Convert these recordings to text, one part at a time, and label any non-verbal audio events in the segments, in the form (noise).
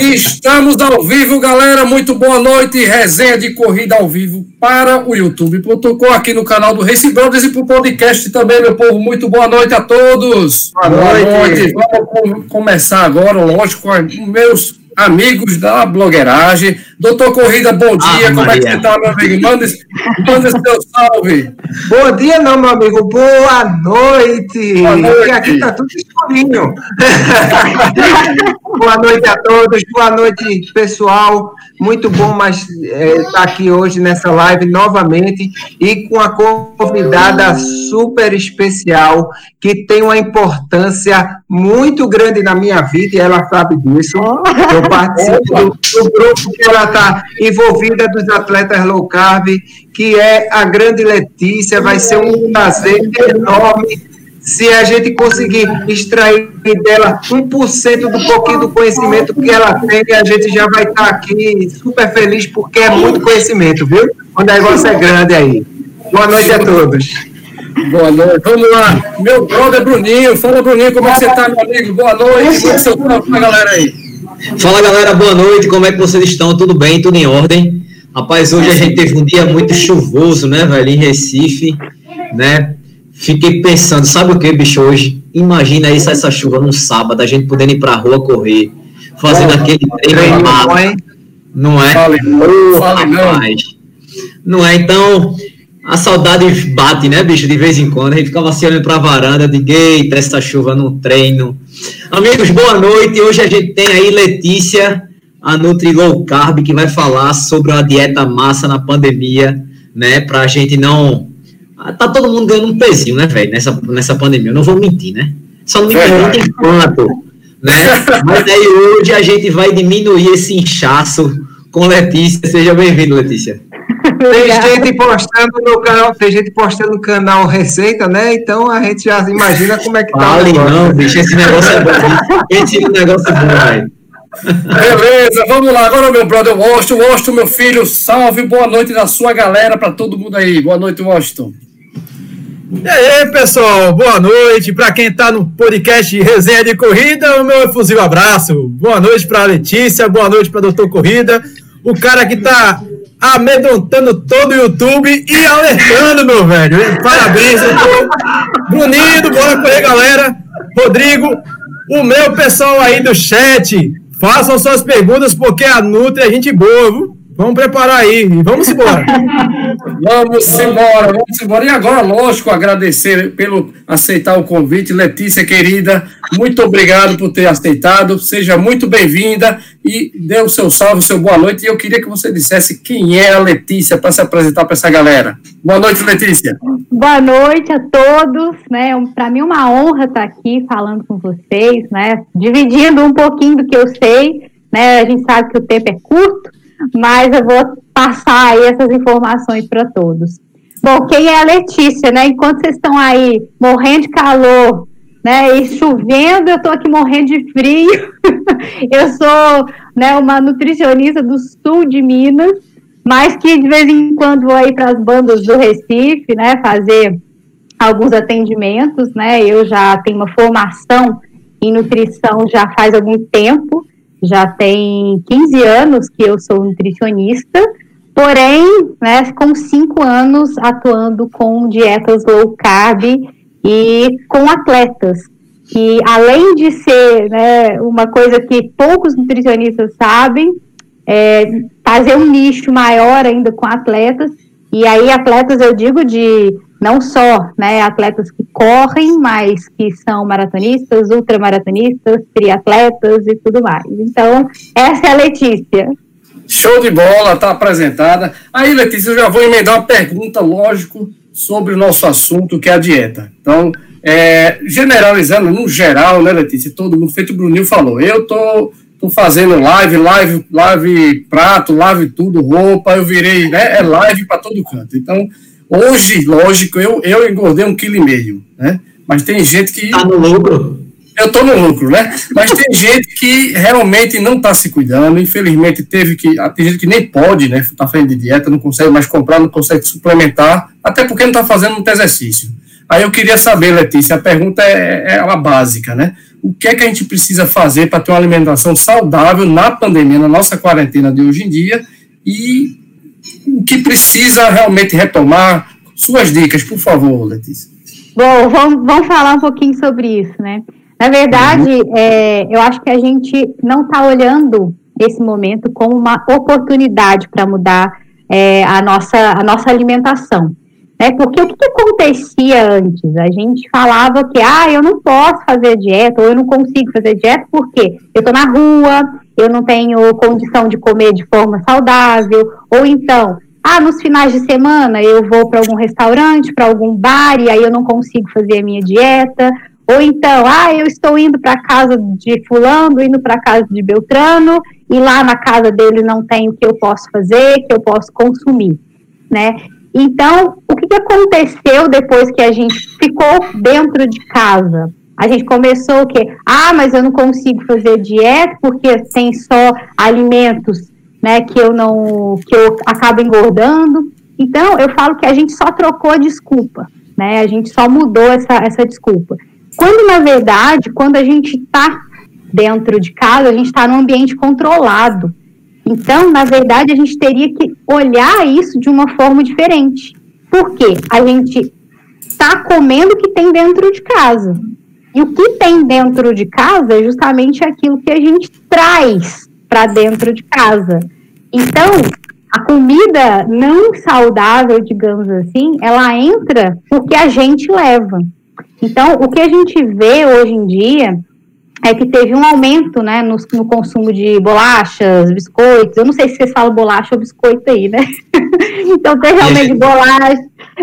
Estamos ao vivo, galera. Muito boa noite. Resenha de corrida ao vivo para o YouTube. Tocou aqui no canal do Race Brothers e para o podcast também, meu povo. Muito boa noite a todos. Boa, boa noite. noite. Vamos começar agora, lógico, com meus amigos da blogueiragem. Doutor Corrida, bom dia. Ah, Como Maria. é que você está, meu amigo? Manda, manda seu salve. Bom dia, não, meu amigo. Boa noite. Boa noite. Aqui está tudo escurinho. (laughs) boa noite a todos. Boa noite, pessoal. Muito bom mais estar é, tá aqui hoje nessa live novamente e com a convidada super especial que tem uma importância muito grande na minha vida e ela sabe disso. Eu participo do, do grupo que ela está envolvida dos atletas low carb, que é a grande Letícia. Vai ser um prazer enorme se a gente conseguir extrair dela 1% do pouquinho do conhecimento que ela tem, a gente já vai estar aqui super feliz, porque é muito conhecimento, viu? O negócio é grande aí. Boa noite a todos. Boa noite. Vamos lá. Meu brother Bruninho. Fala, Bruninho, como é que você está, meu amigo? Boa noite. Como é que você está, galera aí? Fala galera, boa noite, como é que vocês estão? Tudo bem? Tudo em ordem? Rapaz, hoje a gente teve um dia muito chuvoso, né, velho, em Recife, né? Fiquei pensando, sabe o que, bicho, hoje? Imagina isso, essa chuva num sábado, a gente podendo ir pra rua correr, fazendo é, aquele treino mapa, não é? Fale, oh, fale, rapaz. Não. não é? Então, a saudade bate, né, bicho, de vez em quando. A gente ficava assim olhando para a varanda, de eita, essa chuva no treino. Amigos, boa noite. Hoje a gente tem aí Letícia, a Nutri Low Carb, que vai falar sobre a dieta massa na pandemia, né, para a gente não. Ah, tá todo mundo ganhando um pezinho, né, velho, nessa, nessa pandemia. Eu não vou mentir, né? Só não me pergunta enquanto, né? Mas aí hoje a gente vai diminuir esse inchaço com Letícia. Seja bem-vindo, Letícia. Tem gente postando no canal, tem gente postando no canal receita, né? Então a gente já imagina como é que tá. Fale não, bicho, esse negócio é bom. Esse negócio é bom, velho. Beleza, vamos lá. Agora, meu brother Washington. Washington, meu filho, salve, boa noite da sua galera para todo mundo aí. Boa noite, Washington. E aí, pessoal, boa noite. Para quem está no podcast Resenha de Corrida, o meu efusivo abraço. Boa noite para Letícia, boa noite para Doutor Corrida, o cara que está amedrontando todo o YouTube e alertando, meu velho. Parabéns, eu Bruninho, bora correr, galera. Rodrigo, o meu pessoal aí do chat, façam suas perguntas, porque a Nutri é gente boa, viu? Vamos preparar aí vamos embora. (laughs) vamos embora, vamos embora. E agora, lógico, agradecer pelo aceitar o convite. Letícia, querida, muito obrigado por ter aceitado. Seja muito bem-vinda e dê o seu salve, o seu boa noite. E eu queria que você dissesse quem é a Letícia para se apresentar para essa galera. Boa noite, Letícia. Boa noite a todos. Né? Para mim é uma honra estar aqui falando com vocês, né? dividindo um pouquinho do que eu sei. Né? A gente sabe que o tempo é curto mas eu vou passar aí essas informações para todos. Bom, quem é a Letícia, né? Enquanto vocês estão aí morrendo de calor, né, e chovendo, eu estou aqui morrendo de frio. (laughs) eu sou, né, uma nutricionista do sul de Minas, mas que de vez em quando vou aí para as bandas do Recife, né, fazer alguns atendimentos, né? Eu já tenho uma formação em nutrição já faz algum tempo já tem 15 anos que eu sou nutricionista, porém, né, com cinco anos atuando com dietas low carb e com atletas. Que além de ser né, uma coisa que poucos nutricionistas sabem, é, fazer um nicho maior ainda com atletas, e aí atletas eu digo de não só né, atletas que correm, mas que são maratonistas, ultramaratonistas, triatletas e tudo mais. Então, essa é a Letícia. Show de bola, está apresentada. Aí, Letícia, eu já vou emendar uma pergunta, lógico, sobre o nosso assunto, que é a dieta. Então, é, generalizando, no geral, né, Letícia, todo mundo, feito o Bruninho falou, eu tô, tô fazendo live, live, live prato, live tudo, roupa, eu virei, né, é live para todo canto. Então, Hoje, lógico, eu, eu engordei um quilo e meio, né? Mas tem gente que. Tá no lucro? Eu tô no lucro, né? Mas tem (laughs) gente que realmente não está se cuidando. Infelizmente, teve que. Ah, tem gente que nem pode, né? Tá fazendo de dieta, não consegue mais comprar, não consegue suplementar, até porque não está fazendo muito exercício. Aí eu queria saber, Letícia, a pergunta é, é a básica, né? o que é que a gente precisa fazer para ter uma alimentação saudável na pandemia, na nossa quarentena de hoje em dia, e o que precisa realmente retomar. Suas dicas, por favor, Letícia. Bom, vamos, vamos falar um pouquinho sobre isso, né? Na verdade, uhum. é, eu acho que a gente não está olhando esse momento como uma oportunidade para mudar é, a, nossa, a nossa alimentação. Né? Porque o que, que, acontecia antes? A gente falava que, ah, eu não posso fazer dieta, ou eu não consigo fazer dieta, porque eu estou na rua, eu não tenho condição de comer de forma saudável, ou então, ah, nos finais de semana eu vou para algum restaurante, para algum bar, e aí eu não consigo fazer a minha dieta, ou então, ah, eu estou indo para casa de fulano, indo para casa de Beltrano, e lá na casa dele não tem o que eu posso fazer, que eu posso consumir, né? Então, o que aconteceu depois que a gente ficou dentro de casa? A gente começou o quê? Ah, mas eu não consigo fazer dieta porque tem só alimentos, né, que eu não, que eu acabo engordando. Então, eu falo que a gente só trocou a desculpa, né? A gente só mudou essa, essa desculpa. Quando, na verdade, quando a gente está dentro de casa, a gente está num ambiente controlado. Então, na verdade, a gente teria que olhar isso de uma forma diferente. Porque a gente está comendo o que tem dentro de casa. E o que tem dentro de casa é justamente aquilo que a gente traz para dentro de casa. Então, a comida não saudável, digamos assim, ela entra porque a gente leva. Então, o que a gente vê hoje em dia é que teve um aumento né, no, no, consumo de bolachas, biscoitos. Eu não sei se vocês falam bolacha ou biscoito aí, né? (laughs) então, teve aumento de bolachas,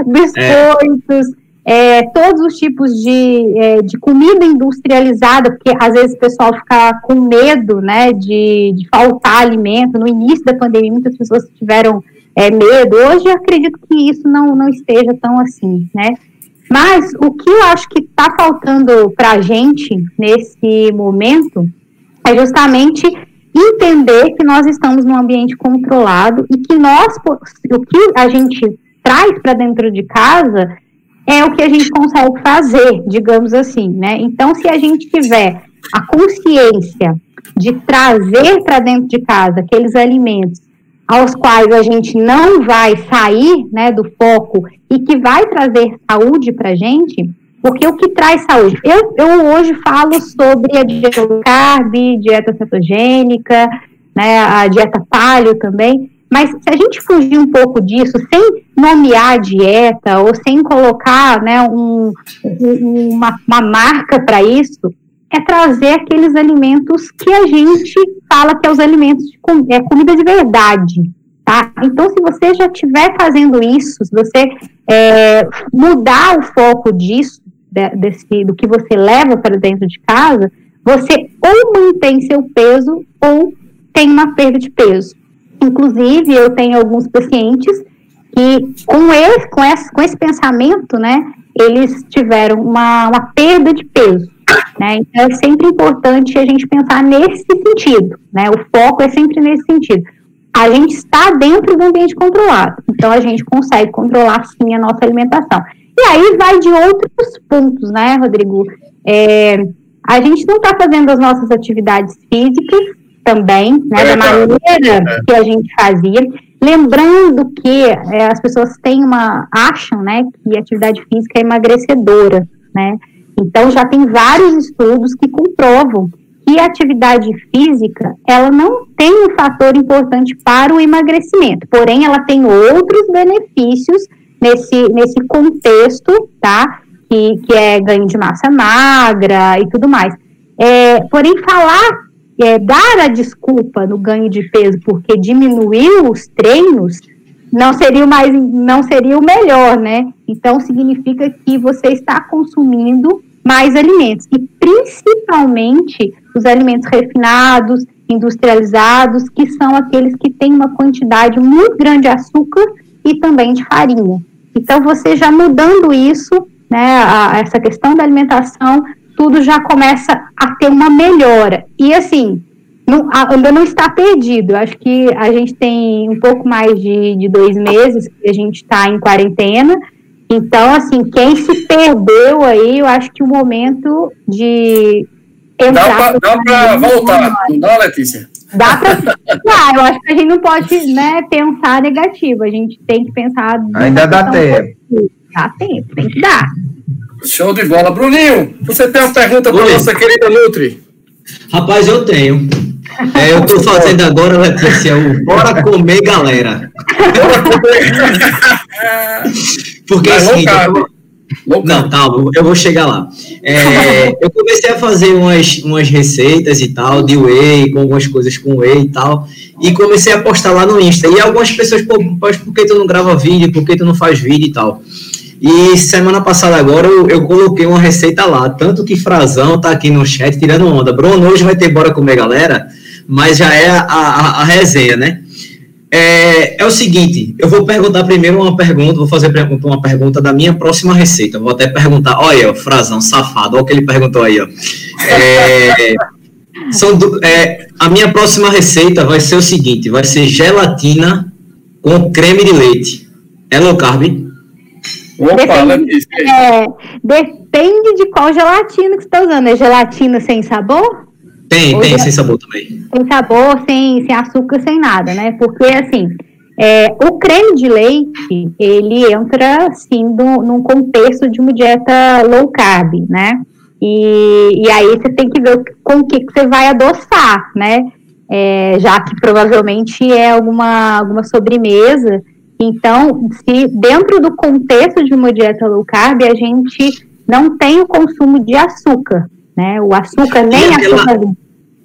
biscoitos, é. É, todos os tipos de, é, de comida industrializada, porque às vezes o pessoal fica com medo né, de, de faltar alimento. No início da pandemia, muitas pessoas tiveram é, medo. Hoje, eu acredito que isso não, não esteja tão assim, né? Mas o que eu acho que está faltando para a gente nesse momento é justamente entender que nós estamos num ambiente controlado e que nós, o que a gente traz para dentro de casa é o que a gente consegue fazer, digamos assim, né? Então, se a gente tiver a consciência de trazer para dentro de casa aqueles alimentos aos quais a gente não vai sair né, do foco e que vai trazer saúde para a gente, porque o que traz saúde? Eu, eu hoje falo sobre a dieta low carb, dieta cetogênica, né, a dieta paleo também, mas se a gente fugir um pouco disso, sem nomear a dieta ou sem colocar né, um, uma, uma marca para isso, é trazer aqueles alimentos que a gente fala que é os alimentos de com, é comida de verdade, tá? Então, se você já estiver fazendo isso, se você é, mudar o foco disso, de, desse, do que você leva para dentro de casa, você ou mantém seu peso ou tem uma perda de peso. Inclusive, eu tenho alguns pacientes que, com esse, com esse, com esse pensamento, né, eles tiveram uma, uma perda de peso. Né? Então, é sempre importante a gente pensar nesse sentido, né? O foco é sempre nesse sentido. A gente está dentro do ambiente controlado, então a gente consegue controlar sim a nossa alimentação. E aí vai de outros pontos, né, Rodrigo? É, a gente não está fazendo as nossas atividades físicas também, né, da maneira que a gente fazia. Lembrando que é, as pessoas têm uma acham, né, que atividade física é emagrecedora, né? Então, já tem vários estudos que comprovam que a atividade física, ela não tem um fator importante para o emagrecimento, porém, ela tem outros benefícios nesse, nesse contexto, tá? Que, que é ganho de massa magra e tudo mais. É, porém, falar, é, dar a desculpa no ganho de peso porque diminuiu os treinos, não seria o mais, não seria o melhor, né? Então significa que você está consumindo mais alimentos e principalmente os alimentos refinados, industrializados, que são aqueles que têm uma quantidade muito grande de açúcar e também de farinha. Então você já mudando isso, né, a, essa questão da alimentação, tudo já começa a ter uma melhora. E assim, não, ainda não está perdido. Acho que a gente tem um pouco mais de, de dois meses que a gente está em quarentena. Então, assim, quem se perdeu aí, eu acho que o momento de Dá para voltar, não dá, Letícia? Dá para pensar, eu acho que a gente não pode né, pensar negativo, a gente tem que pensar. Ainda dá tempo. Dá tempo, tem que dar. Show de bola. Bruninho, você tem uma pergunta para nossa querida Nutri? Rapaz, eu tenho. É, eu estou fazendo agora, Letícia, o Bora Comer Galera. Bora comer. Porque é o seguinte, não, calma, eu vou chegar lá. É, eu comecei a fazer umas, umas receitas e tal, de whey, com algumas coisas com whey e tal, e comecei a postar lá no Insta. E algumas pessoas, pô, mas por que tu não grava vídeo, por que tu não faz vídeo e tal? E semana passada agora eu, eu coloquei uma receita lá, tanto que Frazão tá aqui no chat tirando onda. Bruno, hoje vai ter Bora Comer Galera, mas já é a, a, a resenha, né? É, é, o seguinte, eu vou perguntar primeiro uma pergunta, vou fazer uma pergunta da minha próxima receita. Vou até perguntar, olha, o Frazão, safado, olha o que ele perguntou aí, ó. É, são do, é, a minha próxima receita vai ser o seguinte, vai ser gelatina com creme de leite. É low carb? Opa, depende, é, depende de qual gelatina que você está usando. É gelatina sem sabor? Tem, tem, sem sabor também. Sem sabor, sem, sem açúcar, sem nada, né? Porque, assim, é, o creme de leite, ele entra, assim, do, num contexto de uma dieta low carb, né? E, e aí você tem que ver com o que, que você vai adoçar, né? É, já que provavelmente é alguma, alguma sobremesa. Então, se dentro do contexto de uma dieta low carb, a gente não tem o consumo de açúcar, né? O açúcar nem e aquela, açúcar.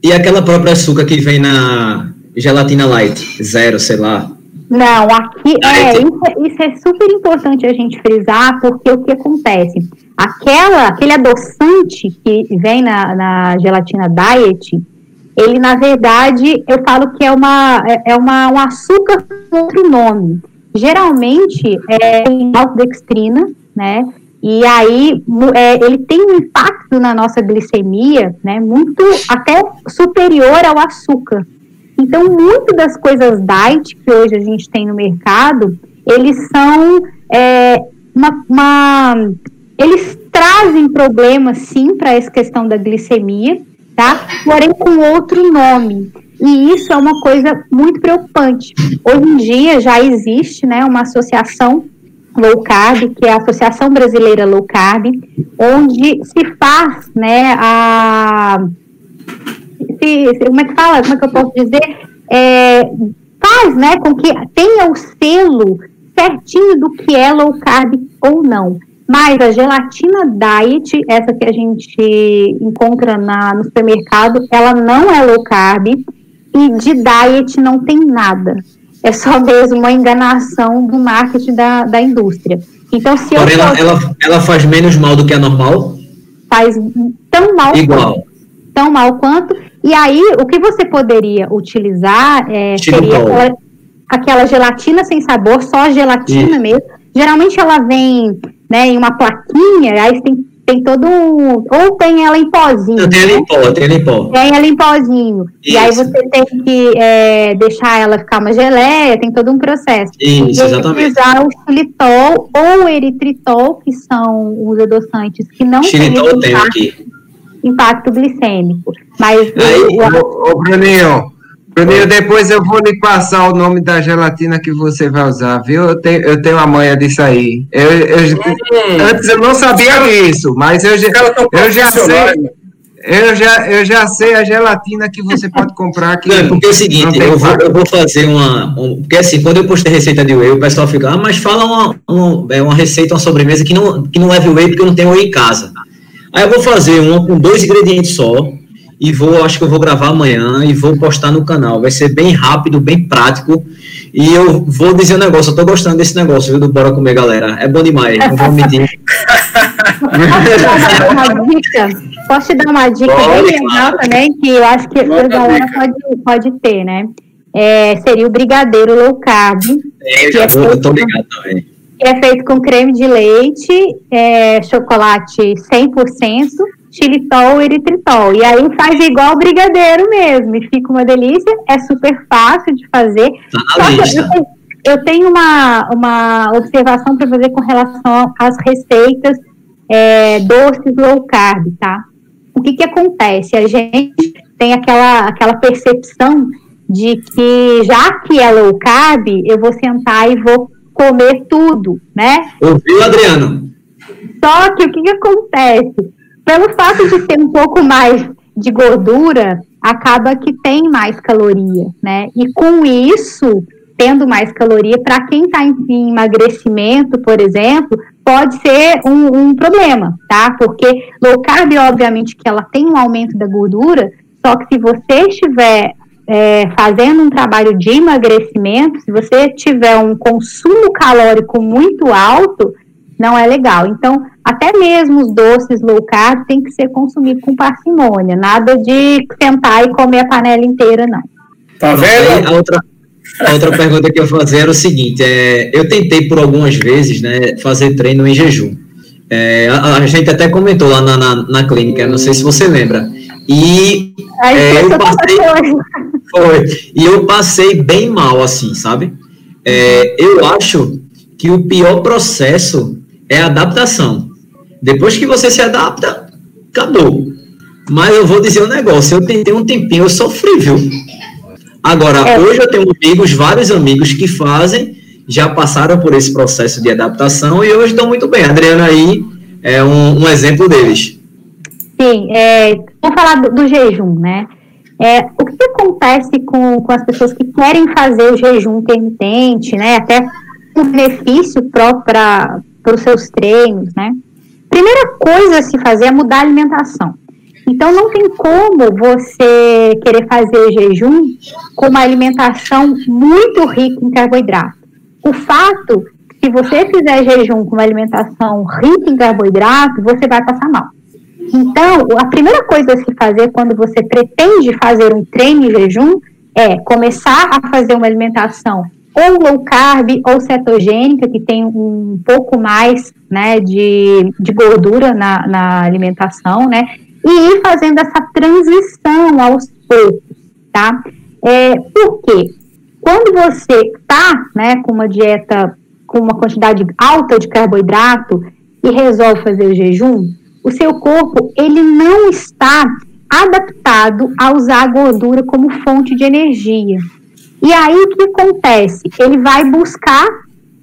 E aquela própria açúcar que vem na gelatina light, zero, sei lá. Não, aqui é, isso, é, isso, é super importante a gente frisar, porque o que acontece? Aquela, aquele adoçante que vem na, na gelatina diet, ele na verdade eu falo que é uma é, é uma um açúcar com outro nome. Geralmente é maltodextrina, né? E aí é, ele tem um impacto na nossa glicemia, né, muito até superior ao açúcar. Então, muitas das coisas diet que hoje a gente tem no mercado, eles são é, uma, uma, eles trazem problemas sim para essa questão da glicemia, tá? Porém com outro nome. E isso é uma coisa muito preocupante. Hoje em dia já existe, né, uma associação Low Carb, que é a Associação Brasileira Low Carb, onde se faz, né, a... Se, como é que fala? Como é que eu posso dizer? É, faz, né, com que tenha o selo certinho do que é low carb ou não. Mas a gelatina diet, essa que a gente encontra na, no supermercado, ela não é low carb e de diet não tem nada é só mesmo uma enganação do marketing da, da indústria. Então, se Porém, ela, ela, ela faz menos mal do que a normal? Faz tão mal Igual. Quanto, tão mal quanto. E aí, o que você poderia utilizar é, seria aquela, aquela, gelatina sem sabor, só gelatina Isso. mesmo. Geralmente ela vem né, em uma plaquinha, aí você tem tem todo um. Ou tem ela em pozinho. Tem ela em pó, tem ela em pó. Tem ela em pozinho. Isso. E aí você tem que é, deixar ela ficar uma geleia, tem todo um processo. Isso, e exatamente. usar o xilitol ou o eritritol, que são os adoçantes que não xilitol têm impacto, impacto glicêmico. Mas aí, o, o, o Bruninho, Bruninho, depois eu vou lhe passar o nome da gelatina que você vai usar, viu? Eu tenho, eu tenho a manha disso aí. Eu, eu hum. Antes eu não sabia disso, mas eu já, eu já sei. Eu já, eu já sei a gelatina que você pode comprar aqui. Não, porque é o seguinte, eu vou, eu vou fazer uma. Um, porque assim, quando eu postei receita de whey, o pessoal fica, ah, mas fala uma, uma, é uma receita, uma sobremesa que não, que não leve whey porque eu não tenho whey em casa. Aí eu vou fazer uma com dois ingredientes só, e vou, acho que eu vou gravar amanhã e vou postar no canal. Vai ser bem rápido, bem prático. E eu vou dizer um negócio, eu tô gostando desse negócio, viu, do Bora Comer, galera. É bom demais, não vou mentir. Posso te dar uma dica? Posso te dar uma dica bem legal também, que eu acho que a galera pode, pode ter, né? É, seria o brigadeiro low carb. É, tô, é ligado também. Que é feito com creme de leite, é, chocolate 100%, xilitol e eritritol. E aí faz igual brigadeiro mesmo, e fica uma delícia, é super fácil de fazer. Tá eu, tenho, eu tenho uma, uma observação para fazer com relação às receitas é, doces low carb, tá? O que que acontece? A gente tem aquela, aquela percepção de que já que é low carb, eu vou sentar e vou comer tudo, né? Ouviu, Adriano? Só que o que, que acontece? Pelo fato de ter um pouco mais de gordura, acaba que tem mais caloria, né? E com isso, tendo mais caloria, para quem está em, em, emagrecimento, por exemplo, pode ser um, um, problema, tá? Porque low carb, obviamente, que ela tem um aumento da gordura, só que se você estiver é, fazendo um trabalho de emagrecimento, se você tiver um consumo calórico muito alto, não é legal. Então, até mesmo os doces low carb tem que ser consumido com parcimônia, nada de sentar e comer a panela inteira, não. Tá vendo? A outra, a outra pergunta que eu fazer era o seguinte: é, eu tentei por algumas vezes né, fazer treino em jejum. É, a, a, gente até comentou lá na, na, na, clínica, não sei se você lembra. E é, eu passei, foi, e eu passei bem mal, assim, sabe? É, eu acho que o pior processo é a adaptação. Depois que você se adapta, acabou. Mas eu vou dizer um negócio, eu tentei um tempinho, eu sofri, viu? Agora, é. hoje eu tenho amigos, vários amigos que fazem, já passaram por esse processo de adaptação e hoje estão muito bem. A Adriana aí é um, um exemplo deles. Sim, é, vamos falar do, do jejum, né? É, o que acontece com, com as pessoas que querem fazer o jejum intermitente, né? Até o benefício próprio para os seus treinos, né? Primeira coisa a se fazer é mudar a alimentação. Então, não tem como você querer fazer jejum com uma alimentação muito rica em carboidrato. O fato, se você fizer jejum com uma alimentação rica em carboidrato, você vai passar mal. Então, a primeira coisa a se fazer quando você pretende fazer um treino em jejum é começar a fazer uma alimentação ou low carb ou cetogênica, que tem um pouco mais né, de, de gordura na, na alimentação, né? E ir fazendo essa transição aos poucos, tá? É, por quê? Quando você está né, com uma dieta com uma quantidade alta de carboidrato e resolve fazer o jejum, o seu corpo ele não está adaptado a usar a gordura como fonte de energia. E aí o que acontece? Ele vai buscar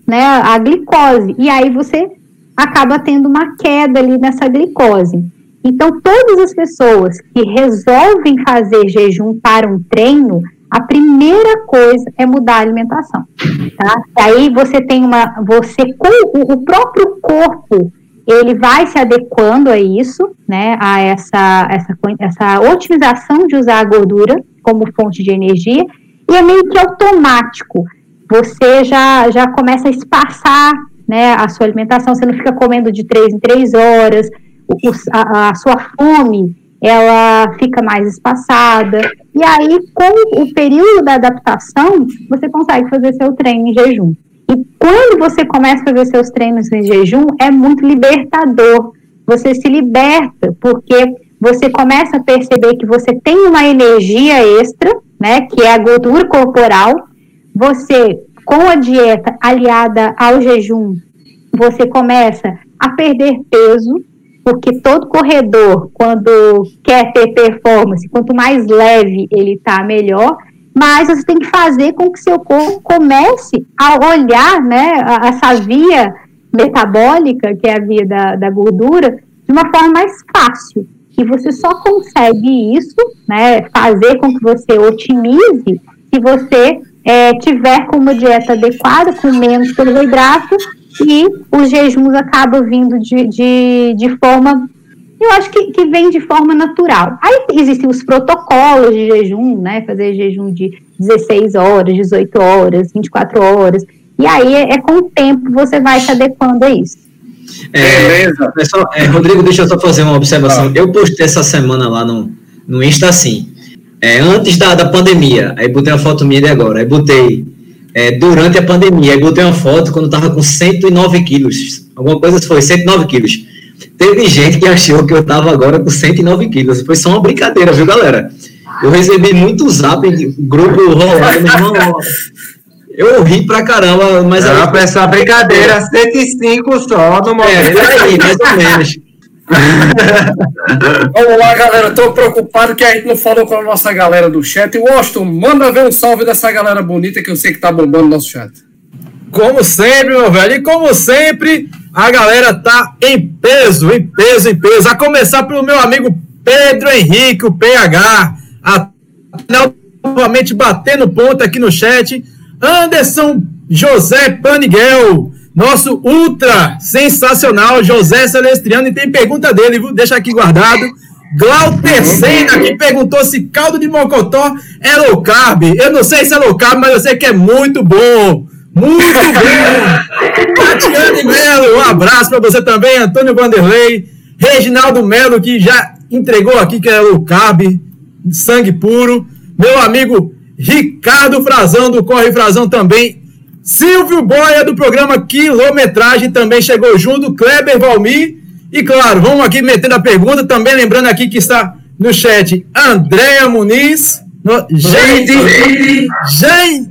né, a glicose, e aí você acaba tendo uma queda ali nessa glicose. Então, todas as pessoas que resolvem fazer jejum para um treino, a primeira coisa é mudar a alimentação, tá? E aí você tem uma, você o, o próprio corpo ele vai se adequando a isso, né, a essa, essa, essa otimização de usar a gordura como fonte de energia, e é meio que automático. Você já, já começa a espaçar né, a sua alimentação, você não fica comendo de três em três horas, o, a, a sua fome ela fica mais espaçada, e aí, com o período da adaptação, você consegue fazer seu treino em jejum. E quando você começa a fazer seus treinos em jejum, é muito libertador. Você se liberta, porque você começa a perceber que você tem uma energia extra, né, que é a gordura corporal. Você, com a dieta aliada ao jejum, você começa a perder peso, porque todo corredor, quando quer ter performance, quanto mais leve ele está, melhor mas você tem que fazer com que seu corpo comece a olhar né, essa via metabólica, que é a via da, da gordura, de uma forma mais fácil. E você só consegue isso, né, fazer com que você otimize se você é, tiver com uma dieta adequada, com menos carboidrato, e os jejuns acabam vindo de, de, de forma eu acho que, que vem de forma natural. Aí existem os protocolos de jejum, né? Fazer jejum de 16 horas, 18 horas, 24 horas. E aí, é, é com o tempo, você vai se adequando a isso. É, pessoal, é, Rodrigo, deixa eu só fazer uma observação. Ah. Eu postei essa semana lá no, no Insta assim, é, antes da, da pandemia, aí botei uma foto minha de agora, aí botei é, durante a pandemia, aí botei uma foto quando tava com 109 quilos, alguma coisa foi, 109 quilos. Teve gente que achou que eu tava agora com 109 quilos. Foi só uma brincadeira, viu, galera? Eu recebi muito zap grupo rolando, meu irmão. (laughs) Eu ri pra caramba, mas. Não, aí, essa brincadeira, 105 só no momento. É, aí, mais ou menos. (laughs) Vamos lá, galera. Estou preocupado que a gente não falou com a nossa galera do chat. Washington, manda ver um salve dessa galera bonita que eu sei que tá bombando no nosso chat. Como sempre, meu velho. E como sempre, a galera tá em peso, em peso, em peso. A começar pelo meu amigo Pedro Henrique, o PH. A, novamente batendo ponto aqui no chat. Anderson José Paniguel. Nosso ultra sensacional José Celestriano. E tem pergunta dele, viu? Deixa aqui guardado. Glauter Senna, que perguntou se caldo de mocotó é low carb. Eu não sei se é low carb, mas eu sei que é muito bom. Muito bom! (laughs) Tatiane Melo, um abraço para você também. Antônio Vanderlei. Reginaldo Melo, que já entregou aqui que é low carb, sangue puro. Meu amigo Ricardo Frazão, do Corre Frazão também. Silvio Boia, do programa Quilometragem, também chegou junto. Kleber Valmir. E claro, vamos aqui metendo a pergunta. Também lembrando aqui que está no chat Andréa Muniz. No,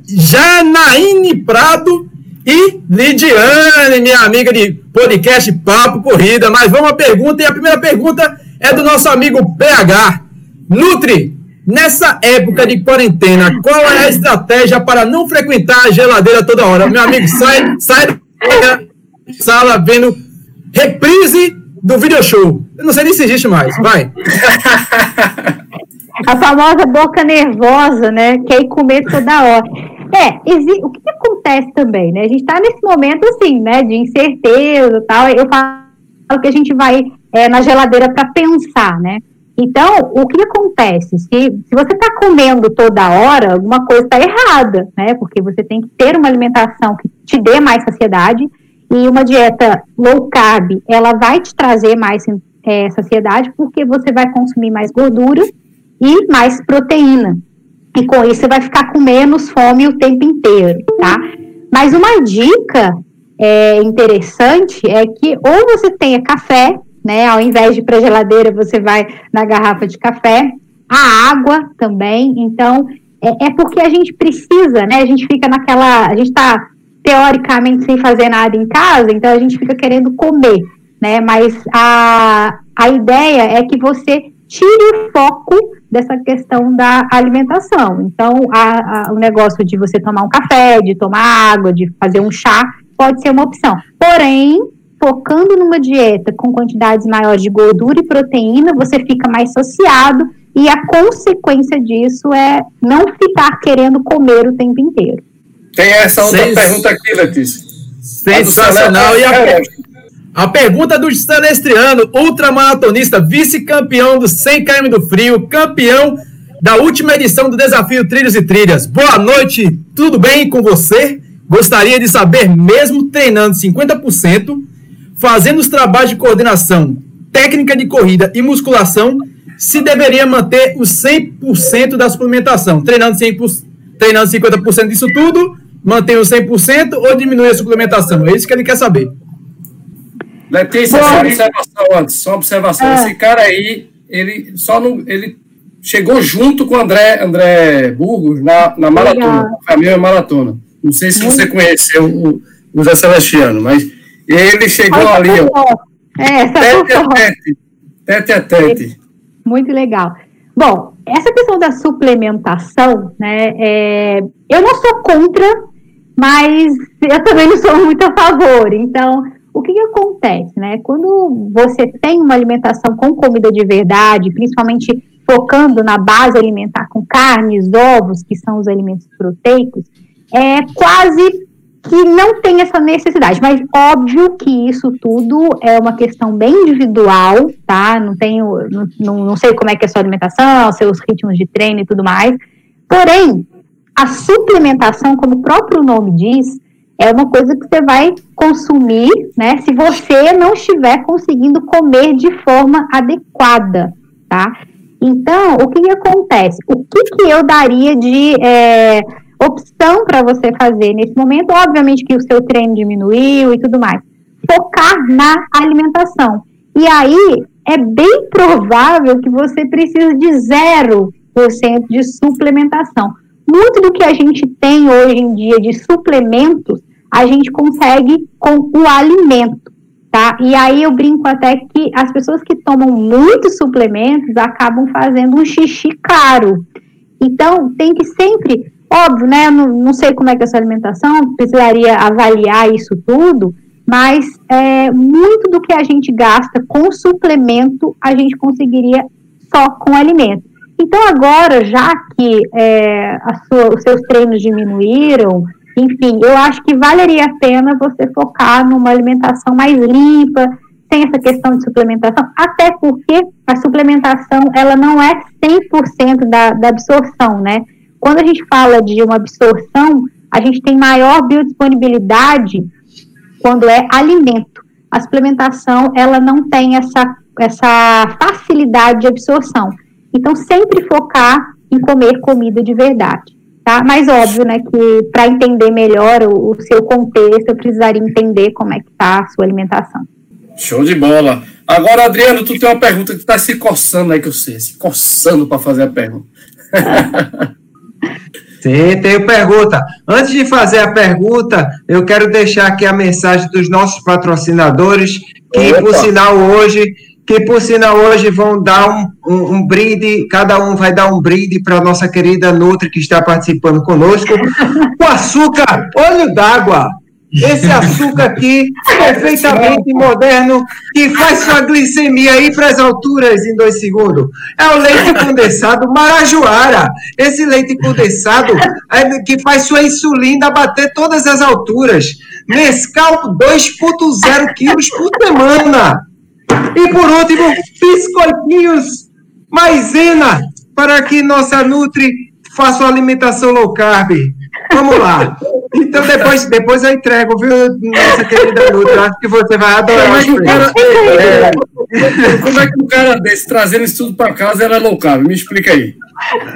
Janaíne Prado e Lidiane, minha amiga de podcast Papo Corrida. Mas vamos à pergunta, e a primeira pergunta é do nosso amigo PH. Nutri, Nessa época de quarentena, qual é a estratégia para não frequentar a geladeira toda hora? Meu amigo, sai, sai da sala vendo reprise do video show. Eu não sei nem se existe mais. Vai. (laughs) A famosa boca nervosa, né? Quer ir comer toda hora. É, o que, que acontece também, né? A gente está nesse momento, assim, né, de incerteza e tal. Eu falo que a gente vai é, na geladeira para pensar, né? Então, o que acontece? Se, se você está comendo toda hora, alguma coisa está errada, né? Porque você tem que ter uma alimentação que te dê mais saciedade e uma dieta low carb, ela vai te trazer mais é, saciedade porque você vai consumir mais gordura e mais proteína. E com isso você vai ficar com menos fome o tempo inteiro, tá? Mas uma dica é, interessante é que ou você tenha café né? Ao invés de ir para a geladeira, você vai na garrafa de café. A água também. Então, é, é, porque a gente precisa, né? A gente fica naquela. A gente está teoricamente sem fazer nada em casa, então a gente fica querendo comer, né? Mas a, a ideia é que você tire o foco dessa questão da alimentação. Então, a, a, o negócio de você tomar um café, de tomar água, de fazer um chá, pode ser uma opção. Porém, focando numa dieta com quantidades maiores de gordura e proteína, você fica mais saciado e a consequência disso é não ficar querendo comer o tempo inteiro. Tem essa outra Sens... pergunta aqui, Letícia. Sensacional. E a, a pergunta do Stalestriano, ultramaratonista, vice-campeão do 100 km do frio, campeão da última edição do Desafio Trilhos e Trilhas. Boa noite, tudo bem com você? Gostaria de saber, mesmo treinando 50%, fazendo os trabalhos de coordenação, técnica de corrida e musculação, se deveria manter os 100% da suplementação, treinando, 100%, treinando 50% disso tudo, mantém os 100% ou diminui a suplementação? É isso que ele quer saber. Letícia, só uma observação antes, só uma observação. É. Esse cara aí, ele só não, ele chegou junto com o André, André Burgos na, na maratona, a minha maratona. Não sei se você conheceu o, o Zé Celestiano, mas ele chegou ali, ó. É, tete a tete. Tete a tete. Muito legal. Bom, essa questão da suplementação, né, é, eu não sou contra, mas eu também não sou muito a favor. Então, o que, que, acontece, né? Quando você tem uma alimentação com comida de verdade, principalmente focando na base alimentar com carnes, ovos, que são os alimentos proteicos, é quase que não tem essa necessidade, mas óbvio que isso tudo é uma questão bem individual, tá? Não tenho, não, não sei como é que é a sua alimentação, seus ritmos de treino e tudo mais. Porém, a suplementação, como o próprio nome diz, é uma coisa que você vai consumir, né? Se você não estiver conseguindo comer de forma adequada, tá? Então, o que, que acontece? O que, que eu daria de é, opção para você fazer nesse momento, obviamente que o seu treino diminuiu e tudo mais. Focar na alimentação. E aí é bem provável que você precise de 0% de suplementação. Muito do que a gente tem hoje em dia de suplementos, a gente consegue com o alimento. tá? E aí eu brinco até que as pessoas que tomam muitos suplementos acabam fazendo um xixi caro. Então, tem que sempre, óbvio, né? Não, não sei como é que é a sua alimentação, precisaria avaliar isso tudo, mas é, muito do que a gente gasta com suplemento, a gente conseguiria só com alimento. Então, agora, já que é, sua, os seus treinos diminuíram, enfim, eu acho que valeria a pena você focar numa alimentação mais limpa, sem essa questão de suplementação, até porque a suplementação, ela não é 100% da, da absorção, né? Quando a gente fala de uma absorção, a gente tem maior biodisponibilidade quando é alimento. A suplementação, ela não tem essa, essa facilidade de absorção. Então, sempre focar em comer comida de verdade tá? Mas óbvio, né, que para entender melhor o, o, seu contexto, eu precisaria entender como é que está a sua alimentação. Show de bola. Agora, Adriano, tu tem uma pergunta que está se coçando aí, que eu sei, se coçando para fazer a pergunta. (laughs) Sim, tenho pergunta. Antes de fazer a pergunta, eu quero deixar aqui a mensagem dos nossos patrocinadores, que, Opa. por sinal, hoje que por sinal hoje vão dar um, um, um brinde, cada um vai dar um brinde para a nossa querida Nutri que está participando conosco, (laughs) com açúcar, olho d'água. Esse açúcar aqui, perfeitamente moderno, que faz sua glicemia ir para as alturas em dois segundos. É o leite condensado Marajoara. Esse leite condensado é que faz sua insulina bater todas as alturas. Nescau 2,0 quilos por semana. E por último, biscoitinhos maisena para que nossa Nutri faça uma alimentação low carb. Vamos lá. Então depois, depois eu entrego, viu, nossa querida Nutri? Acho que você vai adorar. Como é que o cara, é, como é que o cara desse trazendo isso tudo para casa era low carb? Me explica aí.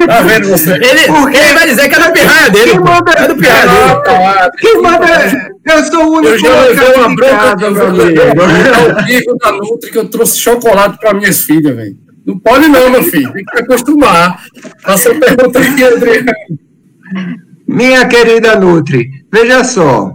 Tá vendo você? Ele, Porque ele vai dizer que é da pirraia dele. Quem manda, é do pirraia dele. Quem manda. Eu sou o único. Eu já levei uma bronca do meu amigo. Eu da Nutri que eu trouxe chocolate para minhas filhas, velho. Não pode não, meu filho. Tem que acostumar. Faça pergunta aqui, Adriano. Minha querida Nutri, veja só.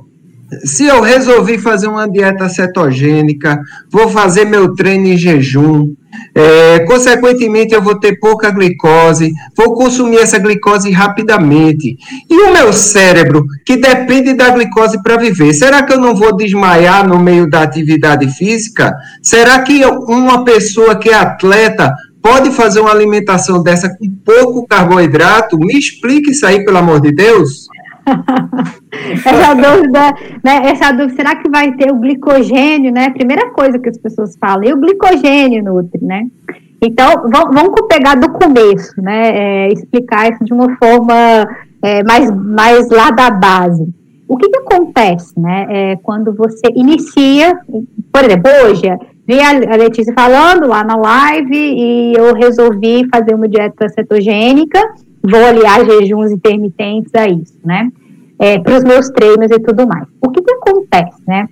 Se eu resolvi fazer uma dieta cetogênica, vou fazer meu treino em jejum, é, consequentemente, eu vou ter pouca glicose, vou consumir essa glicose rapidamente. E o meu cérebro, que depende da glicose para viver, será que eu não vou desmaiar no meio da atividade física? Será que uma pessoa que é atleta pode fazer uma alimentação dessa com pouco carboidrato? Me explique isso aí, pelo amor de Deus. (laughs) essa dúvida, né? Essa dúvida, será que vai ter o glicogênio, né? Primeira coisa que as pessoas falam, e o glicogênio Nutri, né? Então, vamos pegar do começo, né? É, explicar isso de uma forma é, mais, mais lá da base. O que, que acontece, né? É, quando você inicia, por exemplo, hoje, vi a Letícia falando lá na live e eu resolvi fazer uma dieta cetogênica vou aliar jejuns intermitentes a isso, né? É, para os meus treinos e tudo mais. O que, que acontece, né?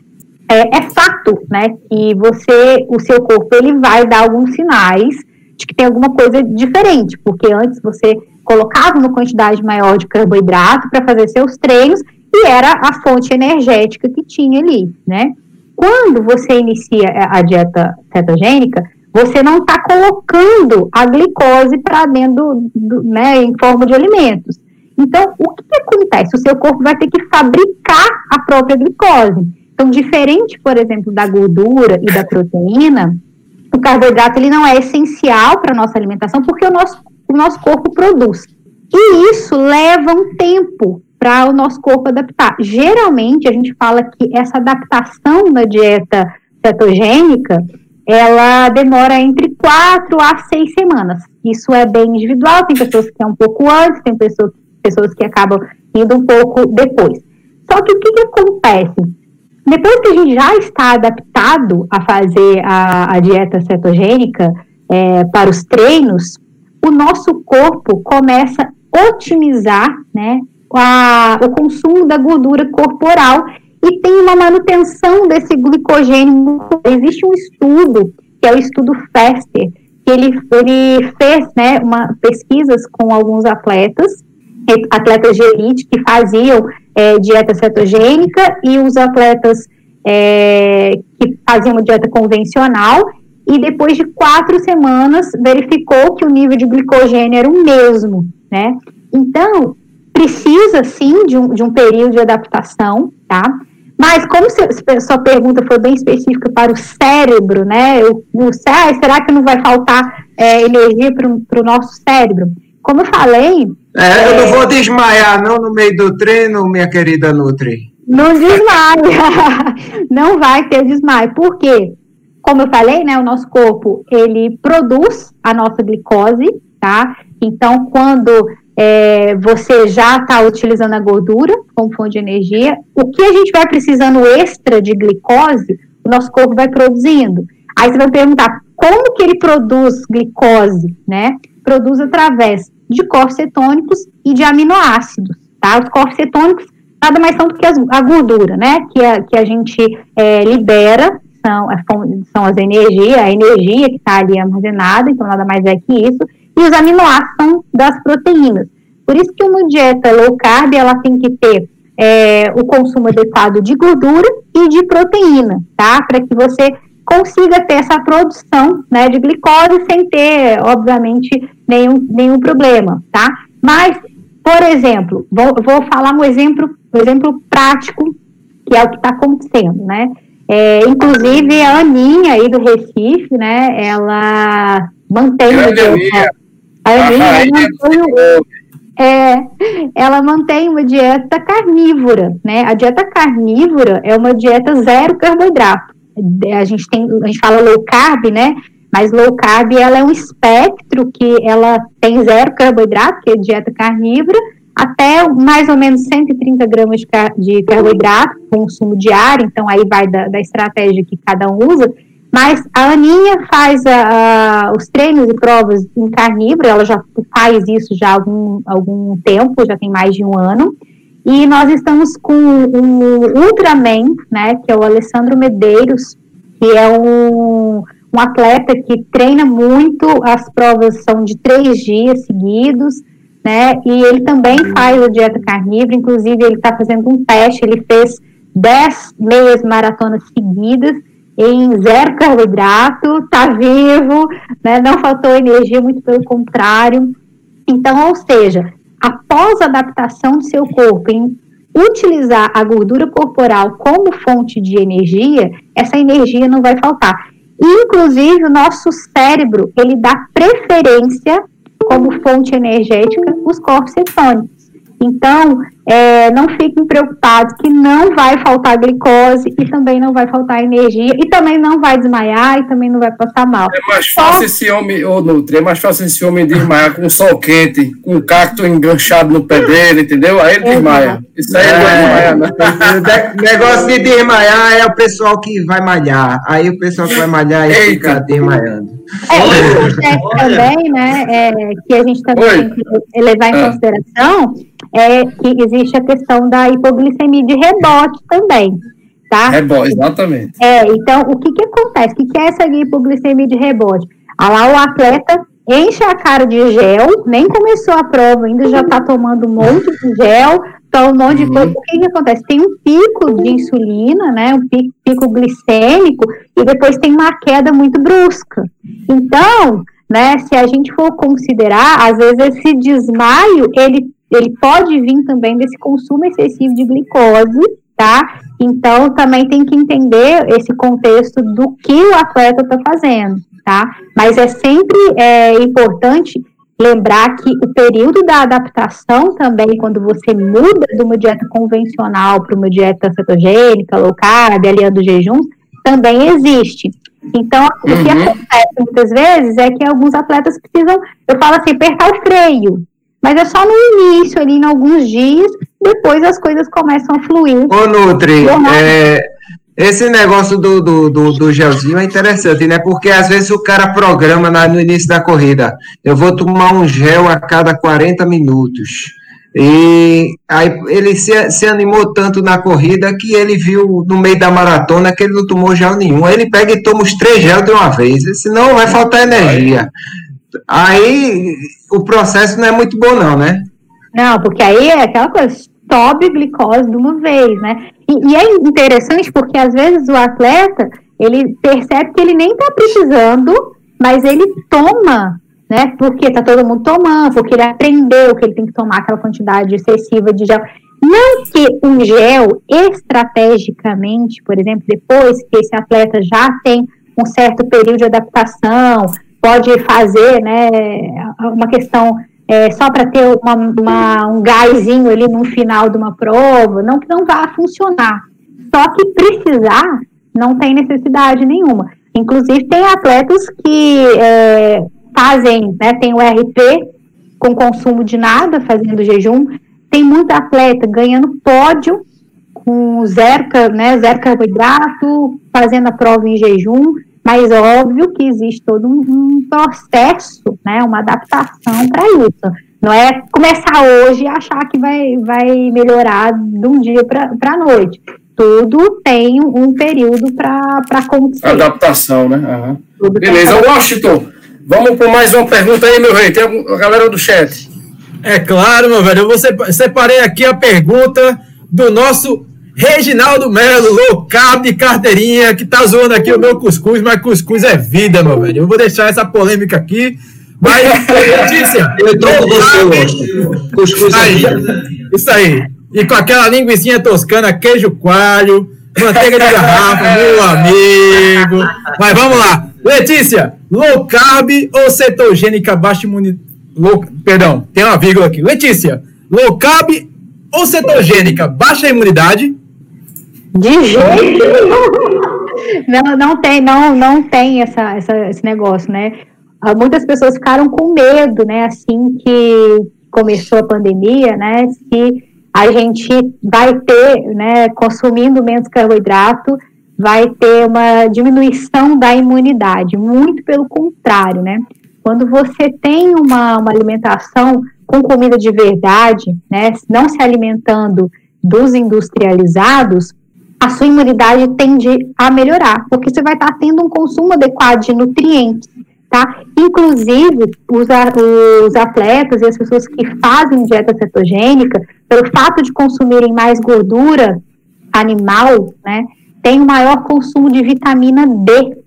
É, é, fato, né, que você, o seu corpo, ele vai dar alguns sinais de que tem alguma coisa diferente, porque antes você colocava uma quantidade maior de carboidrato para fazer seus treinos e era a fonte energética que tinha ali, né? Quando você inicia a dieta cetogênica, você não está colocando a glicose para dentro, do, né, em forma de alimentos. Então, o que, que, acontece? O seu corpo vai ter que fabricar a própria glicose. Então, diferente, por exemplo, da gordura e da proteína, o carboidrato ele não é essencial para a nossa alimentação porque o nosso, o nosso corpo produz. E isso leva um tempo para o nosso corpo adaptar. Geralmente, a gente fala que essa adaptação na dieta cetogênica, ela demora entre quatro a seis semanas. Isso é bem individual, tem pessoas que é um pouco antes, tem pessoas, pessoas que acabam indo um pouco depois. Só que o que, que acontece? Depois que a gente já está adaptado a fazer a, a dieta cetogênica é, para os treinos, o nosso corpo começa a otimizar né, a, o consumo da gordura corporal e tem uma manutenção desse glicogênio. Existe um estudo, que é o estudo FESTER, que ele, ele fez né, uma, pesquisas com alguns atletas, atletas de elite que faziam é, dieta cetogênica e os atletas é, que faziam uma dieta convencional e depois de quatro semanas verificou que o nível de glicogênio era o mesmo, né? Então, precisa sim de um, de um período de adaptação, tá? Mas como se, se sua pergunta foi bem específica para o cérebro, né? O, o, será que não vai faltar é, energia para o nosso cérebro? Como eu falei. É, eu não é, vou desmaiar, não, no meio do treino, minha querida Nutri. Não desmaia. (laughs) não vai ter desmaio. Por quê? Como eu falei, né? O nosso corpo ele produz a nossa glicose, tá? Então, quando é, você já está utilizando a gordura como fonte de energia, o que a gente vai precisando extra de glicose, o nosso corpo vai produzindo. Aí você vai perguntar, como que ele produz glicose, né? Produz através de corpos cetônicos e de aminoácidos, tá? Os corpos cetônicos nada mais são do que as, a gordura, né? Que a, que a gente é, libera, são, são as energias, a energia que está ali armazenada, então nada mais é que isso, e os aminoácidos são das proteínas. Por isso que uma dieta low carb, ela tem que ter é, o consumo adequado de gordura e de proteína, tá? Para que você consiga ter essa produção né, de glicose sem ter, obviamente, nenhum, nenhum problema, tá? Mas, por exemplo, vou, vou falar um exemplo, um exemplo prático, que é o que está acontecendo, né? É, inclusive, a Aninha aí do Recife, né, ela mantém... Grande é, ela mantém uma dieta carnívora, né? A dieta carnívora é uma dieta zero carboidrato. A gente tem, a gente fala low carb, né? Mas low carb ela é um espectro que ela tem zero carboidrato, que é dieta carnívora, até mais ou menos 130 gramas de carboidrato, consumo diário, então aí vai da, da estratégia que cada um usa, mas a Aninha faz a, a, os treinos e provas em carnívoro, ela já faz isso já há algum, algum tempo, já tem mais de um ano. E nós estamos com o Ultraman, né, que é o Alessandro Medeiros, que é um, um atleta que treina muito, as provas são de três dias seguidos, né, e ele também faz a dieta carnívora, inclusive ele está fazendo um teste, ele fez dez meias maratonas seguidas, em zero carboidrato, está vivo, né, não faltou energia, muito pelo contrário. Então, ou seja, após a adaptação do seu corpo em utilizar a gordura corporal como fonte de energia, essa energia não vai faltar. Inclusive, o nosso cérebro, ele dá preferência como fonte energética os corpos cetônicos. Então, é, não fiquem preocupados que não vai faltar glicose e também não vai faltar energia e também não vai desmaiar e também não vai passar mal. É mais fácil Só... esse homem, ô Nutri, é mais fácil esse homem desmaiar com o sol quente, com o cacto enganchado no pé dele, entendeu? Aí ele desmaia. Isso aí é, é não desmaia, não. negócio de desmaiar é o pessoal que vai malhar. Aí o pessoal que vai malhar e fica desmaiando. É, isso também, né, é, que a gente também Oi. tem que levar em ah. consideração é que existe a questão da hipoglicemia de rebote também, tá? Rebote, exatamente. É, então, o que que acontece? O que, que é essa hipoglicemia de rebote? Ah, lá o atleta enche a cara de gel, nem começou a prova ainda, já está tomando um monte de gel, toma um monte de uhum. coisa. O que, que acontece? Tem um pico de insulina, né? Um pico, pico glicêmico, e depois tem uma queda muito brusca. Então, né, se a gente for considerar, às vezes esse desmaio, ele ele pode vir também desse consumo excessivo de glicose, tá? Então, também tem que entender esse contexto do que o atleta está fazendo, tá? Mas é sempre é, importante lembrar que o período da adaptação também, quando você muda de uma dieta convencional para uma dieta cetogênica, low carb, aliando jejuns, também existe. Então, o que uhum. acontece muitas vezes é que alguns atletas precisam, eu falo assim, apertar o freio, mas é só no início, ali, em alguns dias, depois as coisas começam a fluir. Ô, Nutri, é, esse negócio do, do, do, do, gelzinho é interessante, né? Porque às vezes o cara programa na, no início da corrida, eu vou tomar um gel a cada 40 minutos. E aí ele se, se animou tanto na corrida que ele viu no meio da maratona que ele não tomou gel nenhum. Aí ele pega e toma os três gel de uma vez, senão vai faltar energia. Aí o processo não é muito bom, não, né? Não, porque aí é aquela coisa, sobe glicose de uma vez, né? E, e, é interessante porque às vezes o atleta ele percebe que ele nem está precisando, mas ele toma, né? Porque está todo mundo tomando, porque ele aprendeu que ele tem que tomar aquela quantidade excessiva de gel. Não que o gel, estrategicamente, por exemplo, depois que esse atleta já tem um certo período de adaptação, pode fazer, né, uma questão é, só para ter uma, uma, um gásinho ali no final de uma prova, não que não vá funcionar. Só que precisar, não tem necessidade nenhuma. Inclusive, tem atletas que é, fazem, né, tem o RP com consumo de nada, fazendo jejum, tem muito atleta ganhando pódio com zero, né, zero carboidrato, fazendo a prova em jejum, mas óbvio que existe todo um, um processo, né, uma adaptação para isso. Não é começar hoje e achar que vai, vai melhorar de um dia para a noite. Tudo tem um período para acontecer. Adaptação, né? Uhum. Beleza, Washington, vamos por mais uma pergunta aí, meu rei. Tem a galera do chat. É claro, meu velho. Eu separei aqui a pergunta do nosso Reginaldo Melo, low carb carteirinha, que tá zoando aqui o meu cuscuz, mas cuscuz é vida, meu velho. Eu vou deixar essa polêmica aqui. Mas, (laughs) Letícia. Eu tô com você, Washington. Cuscuz é vida. Isso aí. E com aquela linguiça toscana, queijo coalho, manteiga de garrafa, (laughs) meu amigo. Mas vamos lá. Letícia, low carb ou cetogênica baixa imunidade? Low, perdão, tem uma vírgula aqui. Letícia, low carb ou cetogênica baixa imunidade? De (laughs) jeito Não, não tem, não, não tem essa, essa, esse negócio, né? Ah, muitas pessoas ficaram com medo, né? Assim que começou a pandemia, né? Se a gente vai ter, né? Consumindo menos carboidrato, vai ter uma diminuição da imunidade. Muito pelo contrário, né? Quando você tem uma, uma alimentação com comida de verdade, né, não se alimentando dos industrializados, a sua imunidade tende a melhorar, porque você vai estar tendo um consumo adequado de nutrientes, tá? Inclusive, os, os atletas e as pessoas que fazem dieta cetogênica, pelo fato de consumirem mais gordura animal, né, tem um maior consumo de vitamina D,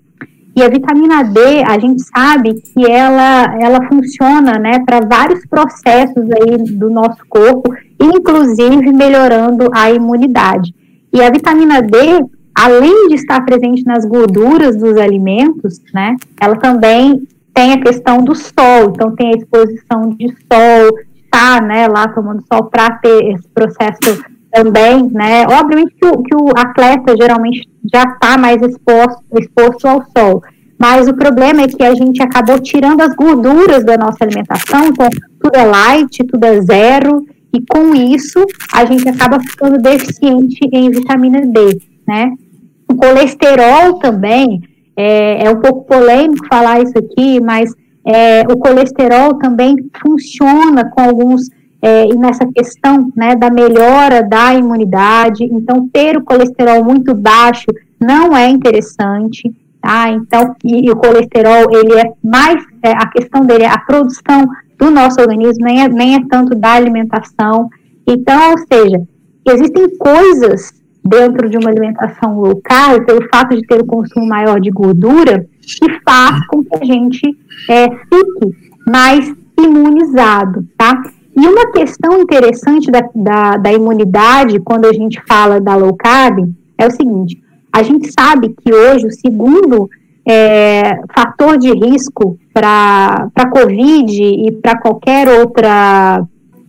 e a vitamina D, a gente sabe que ela, ela funciona né, para vários processos aí do nosso corpo, inclusive melhorando a imunidade. E a vitamina D, além de estar presente nas gorduras dos alimentos, né, ela também tem a questão do sol, então tem a exposição de sol, tá, né, lá tomando sol para ter esse processo também, né? Obviamente que o, que o atleta geralmente já está mais exposto, exposto ao sol. Mas o problema é que a gente acabou tirando as gorduras da nossa alimentação, então tudo é light, tudo é zero, e com isso a gente acaba ficando deficiente em vitamina D, né? O colesterol também, é, é um pouco polêmico falar isso aqui, mas é, o colesterol também funciona com alguns é, nessa questão né, da melhora da imunidade. Então, ter o colesterol muito baixo não é interessante, tá? Então, e, e o colesterol, ele é mais, é, a questão dele é a produção do nosso organismo, nem é, nem é tanto da alimentação. Então, ou seja, existem coisas dentro de uma alimentação low carb, pelo fato de ter o consumo maior de gordura, que faz com que a gente é, fique mais imunizado, tá? E uma questão interessante da, da, da, imunidade, quando a gente fala da low carb, é o seguinte: a gente sabe que hoje o segundo é, fator de risco para a Covid e para qualquer outra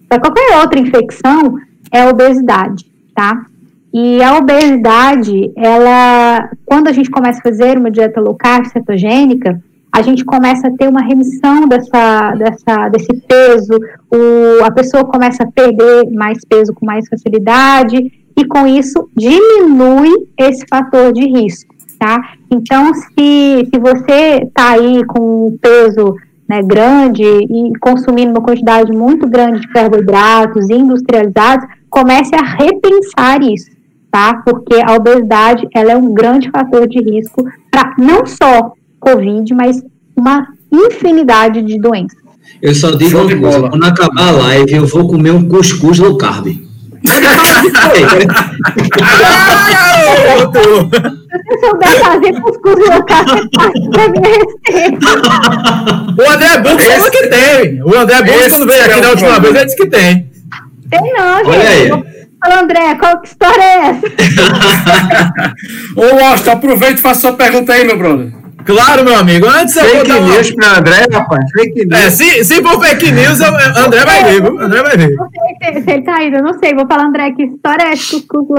para qualquer outra infecção é a obesidade, tá? E a obesidade, ela, quando a gente começa a fazer uma dieta low carb cetogênica, a gente começa a ter uma remissão dessa, dessa, desse peso, o, a pessoa começa a perder mais peso com mais facilidade, e com isso diminui esse fator de risco, tá? Então, se, se você está aí com um peso né, grande e consumindo uma quantidade muito grande de carboidratos industrializados, comece a repensar isso, tá? Porque a obesidade, ela é um grande fator de risco para não só Covid, mas uma infinidade de doenças. Eu só digo uma coisa, quando acabar a live, eu vou comer um cuscuz low carb. (laughs) (laughs) garoto! Se eu souber fazer cuscuz local, você O André Burgos falou que tem. O André Burgos, quando veio aqui é na última vez, ele disse que tem. Tem não, gente. Olha aí. Fala, André, qual que história é essa? (laughs) Ô, Austin, aproveita e faça sua pergunta aí, meu brother. Claro, meu amigo. Antes fake eu vou dar news para André, rapaz. Fake news. É, se, se for fake news, André vai ver, viu? André vai ver. Não sei se ele tá indo, eu não sei. Vou falar, André, que história é essa que o (laughs)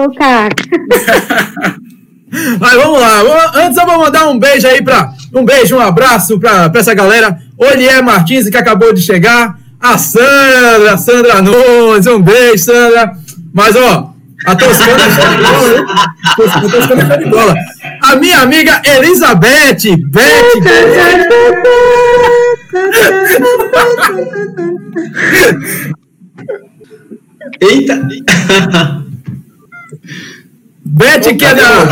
Mas vamos lá. Antes eu vou mandar um beijo aí para um beijo, um abraço para essa galera. Olier Martins, que acabou de chegar. A Sandra, a Sandra Nunes, um beijo, Sandra. Mas, ó, a Toscana é bola, A Toscana é bola. A minha amiga Elizabeth, Beth. Eita! Beth que é da.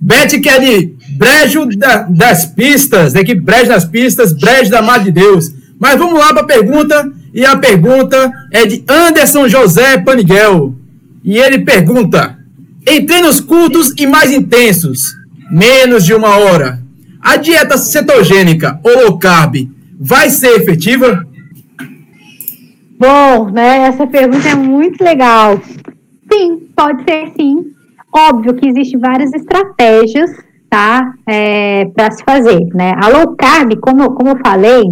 Beth que é de Brejo da, das Pistas, né? Que Brejo das Pistas, Brejo da Mar de Deus. Mas vamos lá para a pergunta. E a pergunta é de Anderson José Paniguel. E ele pergunta: em treinos curtos e mais intensos, menos de uma hora, a dieta cetogênica ou low carb vai ser efetiva? Bom, né? Essa pergunta é muito legal. Sim, pode ser sim. Óbvio que existem várias estratégias, tá? É, para se fazer, né? A low carb, como, como eu falei,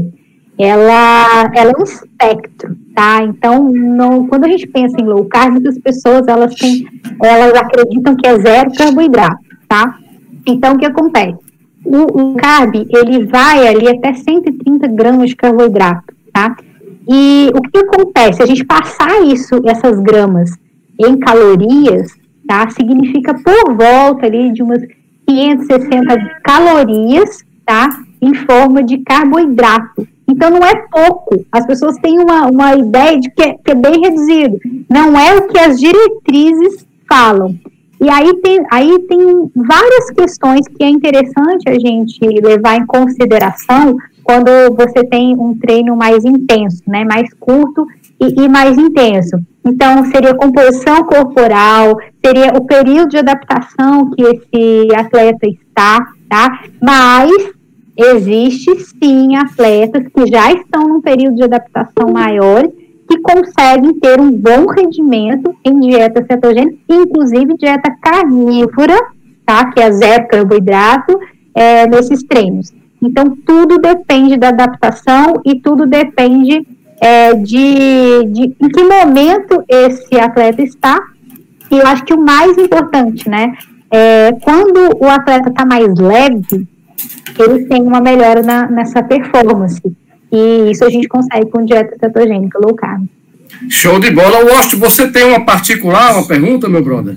ela, ela é um espectro, tá? Então, não, quando a gente pensa em low carb, muitas pessoas elas têm, elas acreditam que é zero carboidrato, tá? Então, o que acontece? O, o carb, ele vai ali até 130 gramas de carboidrato, tá? E o que acontece? A gente passar isso, essas gramas, em calorias, tá? Significa por volta ali de umas 560 calorias, tá? Em forma de carboidrato. Então, não é pouco. As pessoas têm uma, uma ideia de que é, que é bem reduzido. Não é o que as diretrizes falam. E aí tem, aí tem várias questões que é interessante a gente levar em consideração quando você tem um treino mais intenso, né? Mais curto e, e mais intenso. Então, seria composição corporal, seria o período de adaptação que esse atleta está, tá? Mas existe sim atletas que já estão num período de adaptação maior que conseguem ter um bom rendimento em dieta cetogênica, inclusive dieta carnívora, tá? Que é zero carboidrato, é, nesses treinos. Então, tudo depende da adaptação e tudo depende é, de, de em que momento esse atleta está. E eu acho que o mais importante, né? É, quando o atleta está mais leve, ele tem uma melhora na, nessa performance. E isso a gente consegue com dieta cetogênica low carb. Show de bola. Washington, você tem uma particular, uma pergunta, meu brother?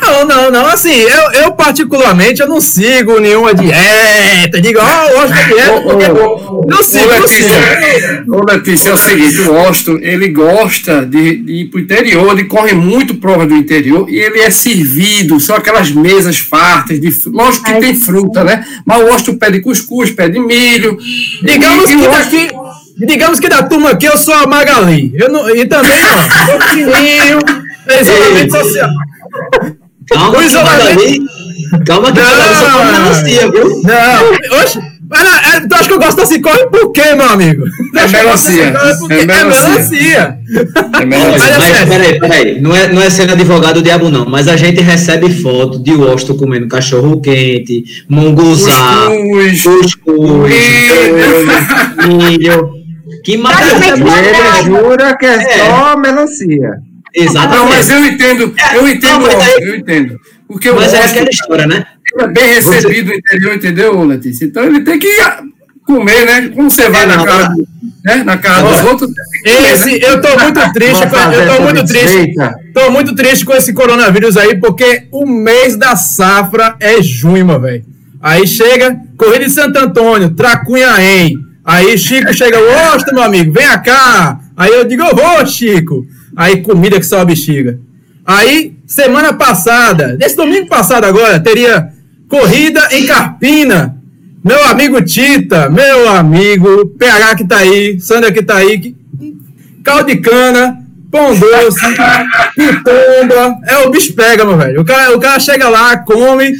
Não, não, não. Assim, eu, eu particularmente eu não sigo nenhuma dieta. Digo, ó, oh, Washington é dieta. Porque... Ô, não sigo, ô, Letícia, Ô, Letícia, é o seguinte: o Washington, ele gosta de, de ir para o interior, ele corre muito prova do interior e ele é servido, são aquelas mesas fartas. De, lógico que Ai, tem fruta, né? Mas o Washington pede cuscuz, pede milho. Digamos e, que daqui. Digamos que da turma aqui eu sou a Magali. Eu não, e também, ó, pequenininho, isolamento social. Calma, que isolamento... Calma que não, só come melancia, viu? Não, oxe, mas, é, tu acha que eu gosto assim? Corre por quê, meu amigo? É melancia. É, é melancia. É melancia. Mas, mas peraí, peraí. Não é, não é sendo advogado diabo, não. Mas a gente recebe foto de Washington comendo cachorro quente, munguzá, cuscuz, milho. Que maravilha. Ele jura que é, é. só melancia. Exatamente. Não, mas eu entendo, eu entendo, não, eu entendo. Porque mas é aquela história, né? é bem recebido no interior, entendeu, Letícia? Então ele tem que comer, né? Como você vai é, na casa, né? na casa dos outros. Esse, né? Eu tô muito triste, com, eu tô muito triste. Tô muito triste com esse coronavírus aí, porque o mês da safra é junho, velho. Aí chega, Corrida de Santo Antônio, Tracunhaém. Aí Chico chega, ô, meu amigo, vem cá. Aí eu digo, eu vou, Chico. Aí comida que só a bexiga. Aí, semana passada, desse domingo passado agora, teria corrida em Carpina. Meu amigo Tita, meu amigo PH que tá aí, Sandra que tá aí, caldo de cana, pão doce, (laughs) pitomba. É, o bicho pega, meu velho. O cara, o cara chega lá, come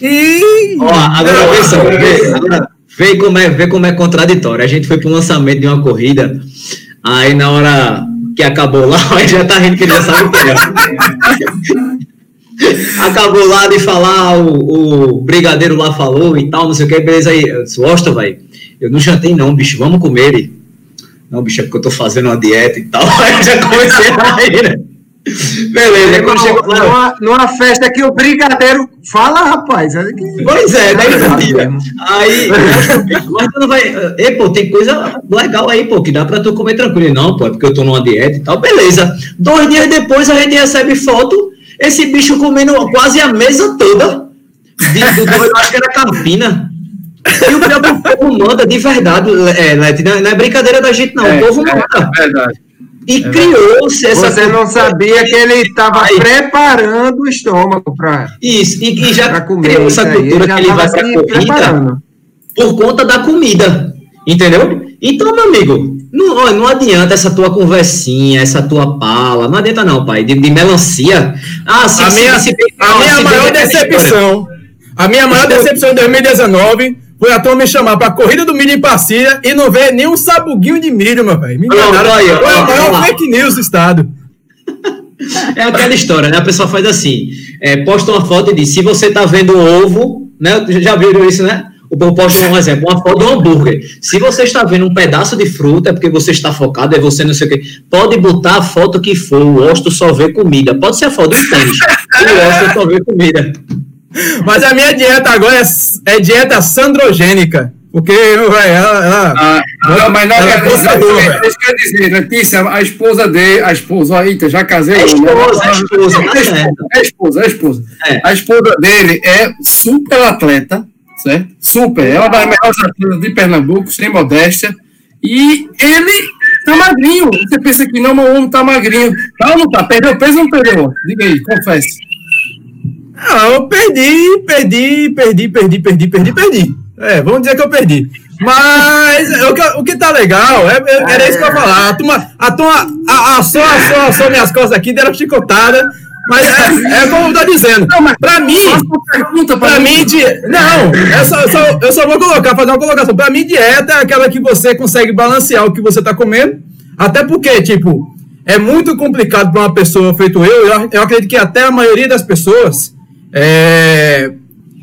e. Ó, agora vê só, vê, agora vê como, é, vê como é contraditório. A gente foi pro lançamento de uma corrida, aí na hora que acabou lá, (laughs) já tá rindo que ele já sabe o que é. Acabou lá de falar, o, o brigadeiro lá falou e tal, não sei o que, beleza aí. Eu disse, Osta, eu não jantei não, bicho, vamos comer. Ele, não, bicho, é porque eu tô fazendo uma dieta e tal. (laughs) Aí eu já comecei a rir, né? Beleza, quando chegou lá. Numa, numa festa que o brigadeiro fala, rapaz. Pois é, daí mentira. Aí, mas tu não vai. E, pô, tem coisa legal aí, pô, que dá pra tu comer tranquilo. Não, pô, é porque eu tô numa dieta e tal. Beleza. Dois dias depois a gente recebe foto, esse bicho comendo quase a mesa toda. De, do, do- eu acho que era Campina. E o pior que o povo manda, de verdade, é, não é- não é brincadeira da gente, não. É, o povo é, manda. verdade. E criou-se essa. Você não sabia que ele estava preparando o estômago para Isso, e, e já comer criou essa cultura que ele vai estava pra se corrida. preparando. por conta da comida, entendeu? Então, meu amigo, não, não adianta essa tua conversinha, essa tua pala, não adianta não, pai, de, de melancia. Ah, sim, A sim, minha, sim, a não, minha maior história. decepção, a minha maior decepção em 2019 foi a turma me chamar pra corrida do milho em Passilha e não ver nenhum sabuguinho de milho, meu velho. Me enganaram. Foi a ó, maior fake news do estado. É aquela história, né? A pessoa faz assim, é, posta uma foto e diz, se você tá vendo um ovo, né? Já viram isso, né? O povo posta um exemplo, uma foto de um hambúrguer. Se você está vendo um pedaço de fruta, é porque você está focado, é você não sei o quê. Pode botar a foto que for, o Osto só vê comida. Pode ser a foto do tênis. o Osto só vê comida. Mas a minha dieta agora é, é dieta sandrogênica. Porque, meu ela, ela- Ah, não, mas não Ela é isso quer dizer, Letícia, a esposa dele, a esposa, ó, eita, já casei. É esposa, é esposa, É esposa, é esposa, é esposa. A esposa dele é super atleta, certo? Super. Ela é uma das melhores atletas de Pernambuco, sem modéstia. E ele tá magrinho. Você pensa que não, mas o homem tá magrinho. Tá ou não tá? Perdeu peso ou não perdeu? Diga aí, confesse. Ah, eu perdi, perdi, perdi, perdi, perdi, perdi, perdi. É, vamos dizer que eu perdi. Mas o que, o que tá legal, é, é- era isso que eu ia falar. A turma, a turma, a, a, só, só, só minhas costas aqui deram chicotada. Mas é, é como eu tô dizendo. Pra mim, pergunta Pra mim, di... não, eu só, eu só- eu só vou colocar, fazer uma colocação. Pra mim, dieta é aquela que você consegue balancear o que você tá comendo. Até porque, tipo, é muito complicado para uma pessoa feito eu. Eu, eu acredito que até a maioria das pessoas é,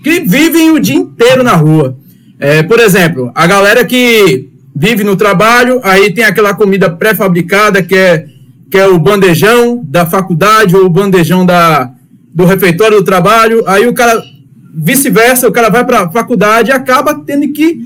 que vivem o dia inteiro na rua. É, por exemplo, a galera que vive no trabalho, aí tem aquela comida pré-fabricada que é, que é o bandejão da faculdade ou o bandejão da, do refeitório do trabalho. Aí o cara, vice-versa, o cara vai para a faculdade e acaba tendo que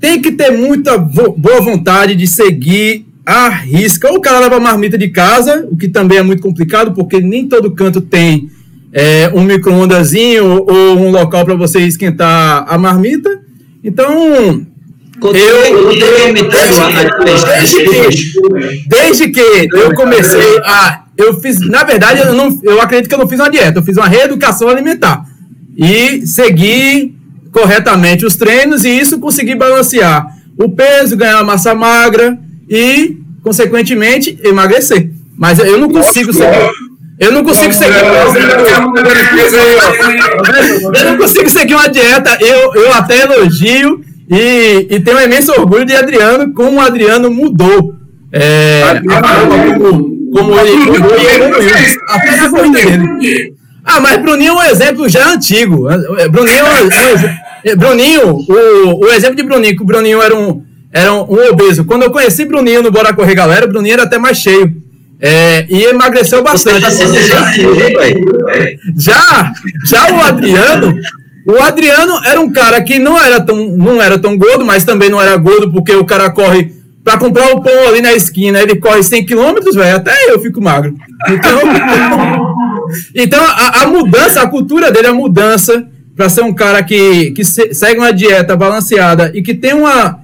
tem que ter muita boa vontade de seguir a risca. Ou o cara leva a marmita de casa, o que também é muito complicado, porque nem todo canto tem é, um micro-ondazinho ou um local para você esquentar a marmita. Então, Eu, eu, desde que eu comecei a. Eu fiz, na verdade, eu, não, eu acredito que eu não fiz uma dieta, eu fiz uma reeducação alimentar. E segui corretamente os treinos e isso consegui balancear o peso, ganhar massa magra e, consequentemente, emagrecer. Mas eu não consigo seguir. Eu não consigo seguir, eu não consigo seguir uma dieta. Eu, eu até elogio e, e tenho um imenso orgulho de Adriano, como o Adriano mudou. É, a forma como, como ele mudou e evoluiu. Ah, mas Bruninho é um exemplo já antigo. Bruninho, é um Bruninho o, o exemplo de Bruninho, que o Bruninho era um, era um, um obeso. Quando eu conheci Bruninho no Bora Correr Galera, Bruninho era até mais cheio. É, e emagreceu bastante. tá? Já, já o Adriano, o Adriano era um cara que não era tão, não era tão gordo, mas também não era gordo porque o cara corre para comprar o pão ali na esquina, ele corre 100 quilômetros, velho, até eu fico magro. Então, (laughs) então a, a mudança, a cultura dele, a mudança para ser um cara que, que se- segue uma dieta balanceada e que tem uma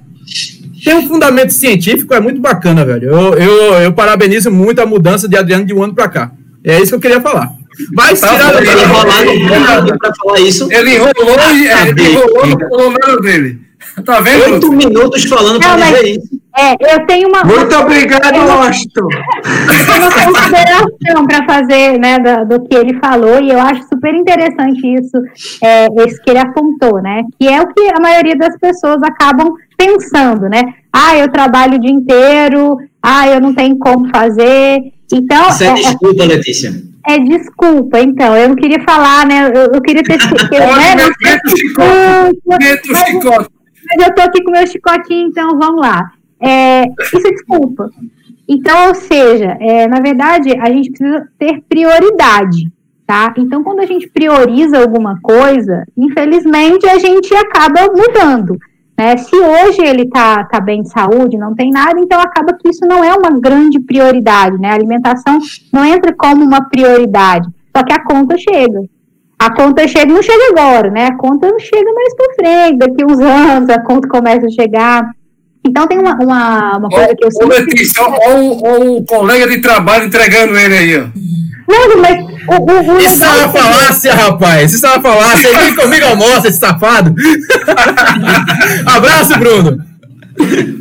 tem um fundamento científico, é muito bacana, velho. Eu, eu, eu parabenizo muito a mudança de Adriano de um ano para cá. É isso que eu queria falar. Mas, Tá tirando bom, Ele enrolado para falar isso. Ele enrolou e é, ele Cadê? enrolou no colomero dele. Tá vendo? Oito minutos falando para dizer isso. É, eu tenho uma. Muito obrigado, Washington. uma (laughs) consideração para fazer né, do, do, que ele falou, e eu acho super interessante isso, é, esse que ele apontou, né? Que é o que a maioria das pessoas acabam pensando, né? Ah, eu trabalho o dia inteiro, ah, eu não tenho como fazer. Então. Isso é, é desculpa, Letícia. É desculpa, então, eu não queria falar, né? Eu, eu queria ter. (laughs) Olha, né, mas, mas eu tô aqui com meu chicotinho, então vamos lá. É, isso é desculpa. Então, ou seja, é, na verdade, a gente precisa ter prioridade, tá? Então, quando a gente prioriza alguma coisa, infelizmente, a gente acaba mudando. Né? Se hoje ele está tá bem de saúde, não tem nada, então acaba que isso não é uma grande prioridade, né? A alimentação não entra como uma prioridade, só que a conta chega. A conta chega, não chega agora, né? A conta não chega mais para frente, daqui uns anos a conta começa a chegar. Então tem uma, uma, uma coisa que eu sempre... Ô, Letícia, ou o colega de trabalho entregando ele aí, ó. Não, mas o, o, o Isso é uma falácia, rapaz. Isso é uma falácia. Vem comigo almoça, esse safado. (laughs) Abraço, Bruno.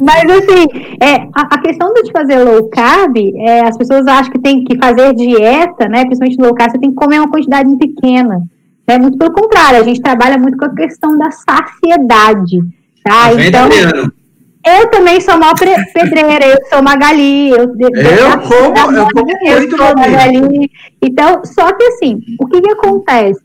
Mas assim, é, a, a, questão de fazer low carb, é, as pessoas acham que tem que fazer dieta, né? Principalmente low carb, você tem que comer uma quantidade pequena. É muito pelo contrário, a gente trabalha muito com a questão da saciedade. Tá? tá então, eu também sou mal pedreira, eu sou Magali. Eu, eu, como, eu como muito Magali. Então, só que assim, o que, que acontece?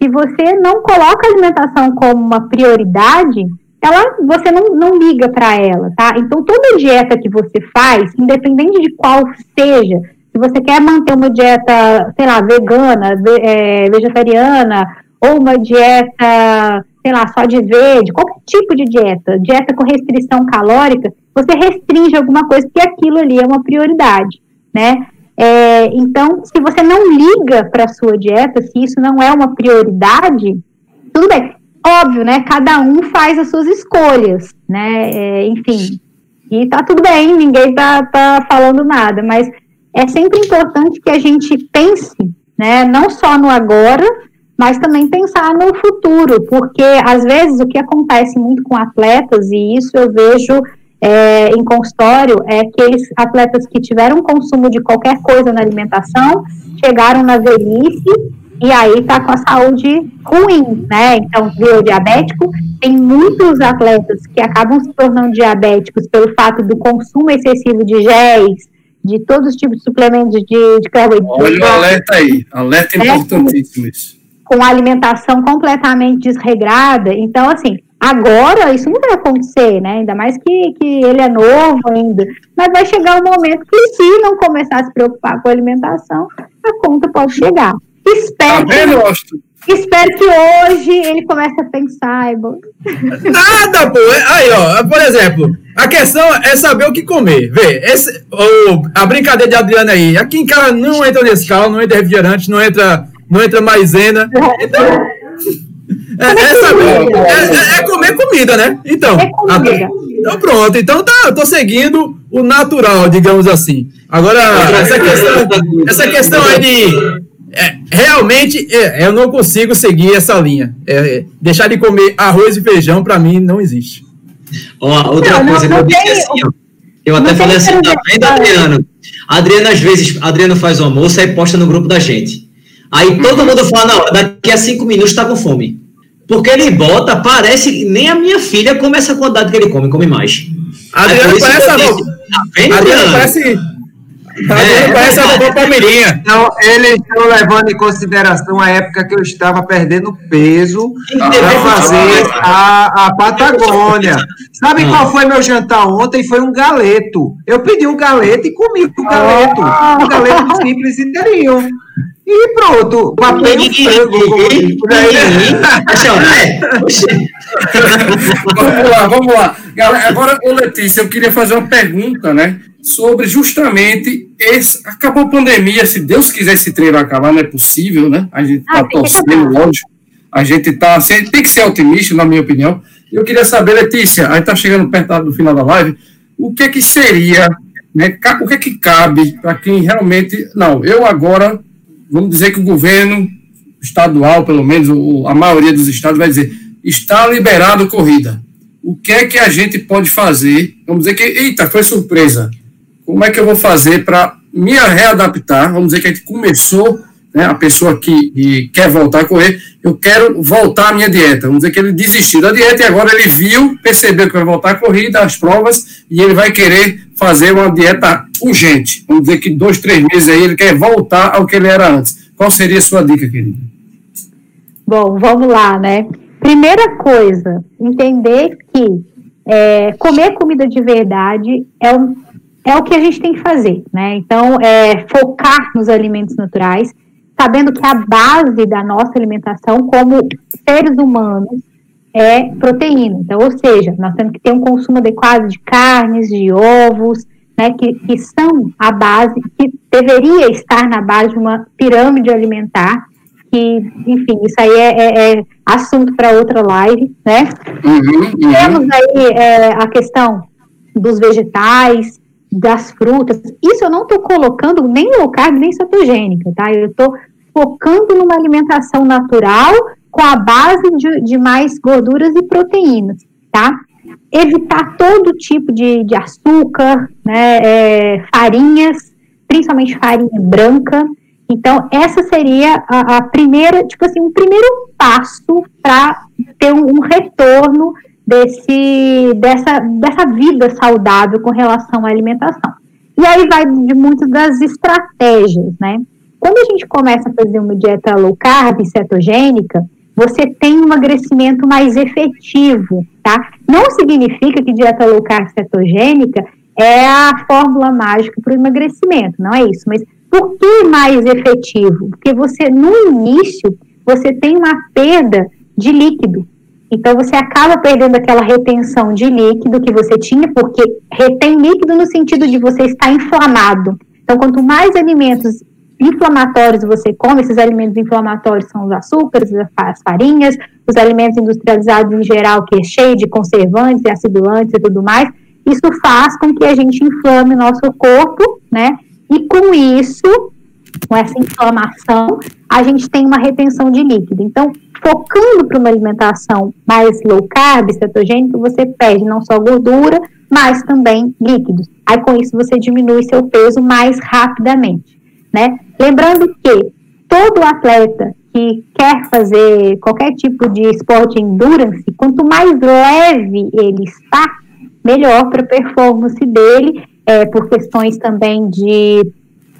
Se você não coloca a alimentação como uma prioridade, ela, você não, não liga para ela, tá? Então, toda dieta que você faz, independente de qual seja, se você quer manter uma dieta, sei lá, vegana, ve, é, vegetariana, ou uma dieta sei lá, só de verde, qualquer tipo de dieta, dieta com restrição calórica, você restringe alguma coisa, porque aquilo ali é uma prioridade, né? É, então, se você não liga para a sua dieta, se isso não é uma prioridade, tudo bem. Óbvio, né? Cada um faz as suas escolhas, né? É, enfim, e tá tudo bem, ninguém tá, tá falando nada, mas é sempre importante que a gente pense, né? Não só no agora, mas também pensar no futuro, porque às vezes o que acontece muito com atletas, e isso eu vejo é, em consultório, é aqueles atletas que tiveram consumo de qualquer coisa na alimentação, chegaram na velhice e aí está com a saúde ruim, né? Então, virou diabético. Tem muitos atletas que acabam se tornando diabéticos pelo fato do consumo excessivo de géis, de todos os tipos de suplementos de, de carboidrato. Olha o alerta aí, alerta é, importantíssimo isso com alimentação completamente desregrada. Então, assim, agora isso não vai acontecer, né? Ainda mais que, que ele é novo ainda. Mas vai chegar um momento que, se não começar a se preocupar com a alimentação, a conta pode chegar. Espero. Tá vendo, espero que hoje ele comece a pensar. Nada, pô. Aí, ó, por exemplo, a questão é saber o que comer. Vê, esse, a brincadeira de Adriana aí. Aqui em casa não entra nesse carro, não entra refrigerante, não entra não entra maisena. Então, é, é, saber, é, é, comer comida, né? Então, é então pronto. Então tá, eu tô seguindo o natural, digamos assim. Agora, essa questão, essa questão aí de é, realmente é, eu não consigo seguir essa linha. É, deixar de comer arroz e feijão para mim não existe. Ó, outra não, coisa não, que eu disse assim, ó, eu até falei assim, tá vendo, Adriano? Adriano, às vezes, Adriano faz o almoço e posta no grupo da gente. Aí todo mundo fala, não, daqui a cinco minutos está com fome. Porque ele bota, parece, nem a minha filha come essa quantidade que ele come, come mais. Adriano parece a disse, tá Adriano parece... É, parece a vovó Palmeirinha. Então, eles estão levando em consideração a época que eu estava perdendo peso para fazer a, a Patagônia. Sabe qual foi meu jantar ontem? Foi um galeto. Eu pedi um galeto e comi o galeto. Um galeto simples e inteirinho. E pronto, papel Vamos lá, vamos lá. Galera, agora, Letícia, eu queria fazer uma pergunta, né? Sobre justamente esse. Acabou a pandemia, se Deus quiser esse treino acabar, não é possível, né? A gente está ah, torcendo, lógico. A gente tá. Assim, tem que ser otimista, na minha opinião. Eu queria saber, Letícia, aí está chegando perto do final da live, o que é que seria, né? O que é que cabe para quem realmente. Não, eu agora vamos dizer que o governo estadual, pelo menos a maioria dos estados, vai dizer está liberado corrida. O que é que a gente pode fazer? Vamos dizer que, eita, foi surpresa. Como é que eu vou fazer para me readaptar? Vamos dizer que a gente começou, né, a pessoa que, que, quer voltar a correr, eu quero voltar à minha dieta. Vamos dizer que ele desistiu da dieta e agora ele viu, percebeu que vai voltar a corrida, as provas, e ele vai querer fazer uma dieta urgente. Vamos dizer que dois, três meses aí ele quer voltar ao que ele era antes. Qual seria a sua dica, querida? Bom, vamos lá, né? Primeira coisa, entender que é, comer comida de verdade é, um, é o que a gente tem que fazer, né? Então, é, focar nos alimentos naturais, sabendo que a base da nossa alimentação, como seres humanos, é proteína. Então, ou seja, nós temos que ter um consumo adequado de carnes, de ovos, né, que, que são a base, que deveria estar na base de uma pirâmide alimentar, que, enfim, isso aí é, é, é assunto para outra live, né? Uhum, uhum. Temos aí é, a questão dos vegetais, das frutas. Isso eu não estou colocando nem low carb, nem cetogênica, tá? Eu estou focando numa alimentação natural com a base de, de mais gorduras e proteínas, tá? Evitar todo tipo de, de açúcar, né, é, farinhas, principalmente farinha branca. Então, essa seria a, a primeira, tipo assim, um primeiro passo para ter um, um retorno desse, dessa, dessa vida saudável com relação à alimentação. E aí vai de muitas das estratégias, né? Quando a gente começa a fazer uma dieta low carb, cetogênica, você tem um emagrecimento mais efetivo, tá? Não significa que dieta low carb cetogênica é a fórmula mágica para o emagrecimento, não é isso. Mas por que mais efetivo? Porque você, no início, você tem uma perda de líquido. Então, você acaba perdendo aquela retenção de líquido que você tinha, porque retém líquido no sentido de você estar inflamado. Então, quanto mais alimentos inflamatórios você come, esses alimentos inflamatórios são os açúcares, as farinhas, os alimentos industrializados em geral, que é cheio de conservantes e acidulantes e tudo mais, isso faz com que a gente inflame o nosso corpo, né? E com isso, com essa inflamação, a gente tem uma retenção de líquido. Então, focando para uma alimentação mais low carb, cetogênica, você perde não só gordura, mas também líquidos. Aí, com isso, você diminui seu peso mais rapidamente, né? Lembrando que todo atleta que quer fazer qualquer tipo de esporte endurance, quanto mais leve ele está, melhor para a performance dele, é, por questões também de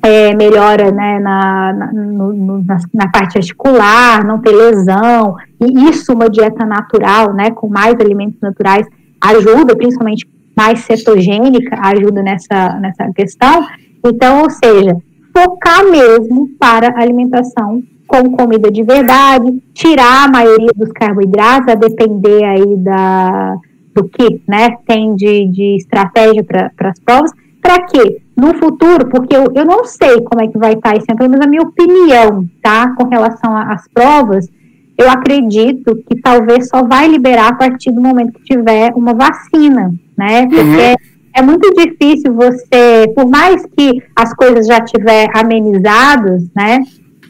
é, melhora né, na, na, no, na, na, parte articular, não ter lesão, e isso uma dieta natural, né, com mais alimentos naturais, ajuda, principalmente mais cetogênica, ajuda nessa, nessa questão. Então, ou seja, focar mesmo para alimentação com comida de verdade, tirar a maioria dos carboidratos, a depender aí da, do que né, tem de, de estratégia para as provas, para quê? No futuro, porque eu, eu não sei como é que vai estar esse ano, pelo menos a minha opinião, tá? Com relação às provas, eu acredito que talvez só vai liberar a partir do momento que tiver uma vacina, né? Uhum. Porque uhum. é muito difícil você, por mais que as coisas já tiver amenizadas, né?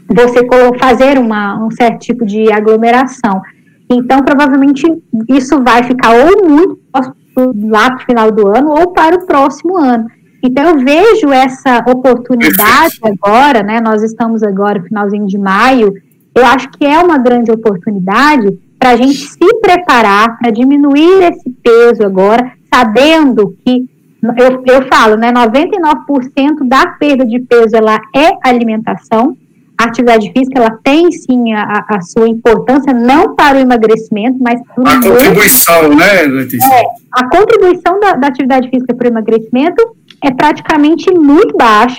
Você fazer uma, um certo tipo de aglomeração. Então, provavelmente, isso vai ficar ou muito lá para o final do ano ou para o próximo ano. Então, eu vejo essa oportunidade agora, né? Nós estamos agora, finalzinho de maio, eu acho que é uma grande oportunidade para a gente se preparar para diminuir esse peso agora, sabendo que eu, eu falo, né, 99% da perda de peso ela é alimentação. A atividade física ela tem sim a, a sua importância, não para o emagrecimento, mas para a contribuição, né, Letícia? É, a contribuição da, da atividade física para o emagrecimento é praticamente muito baixo.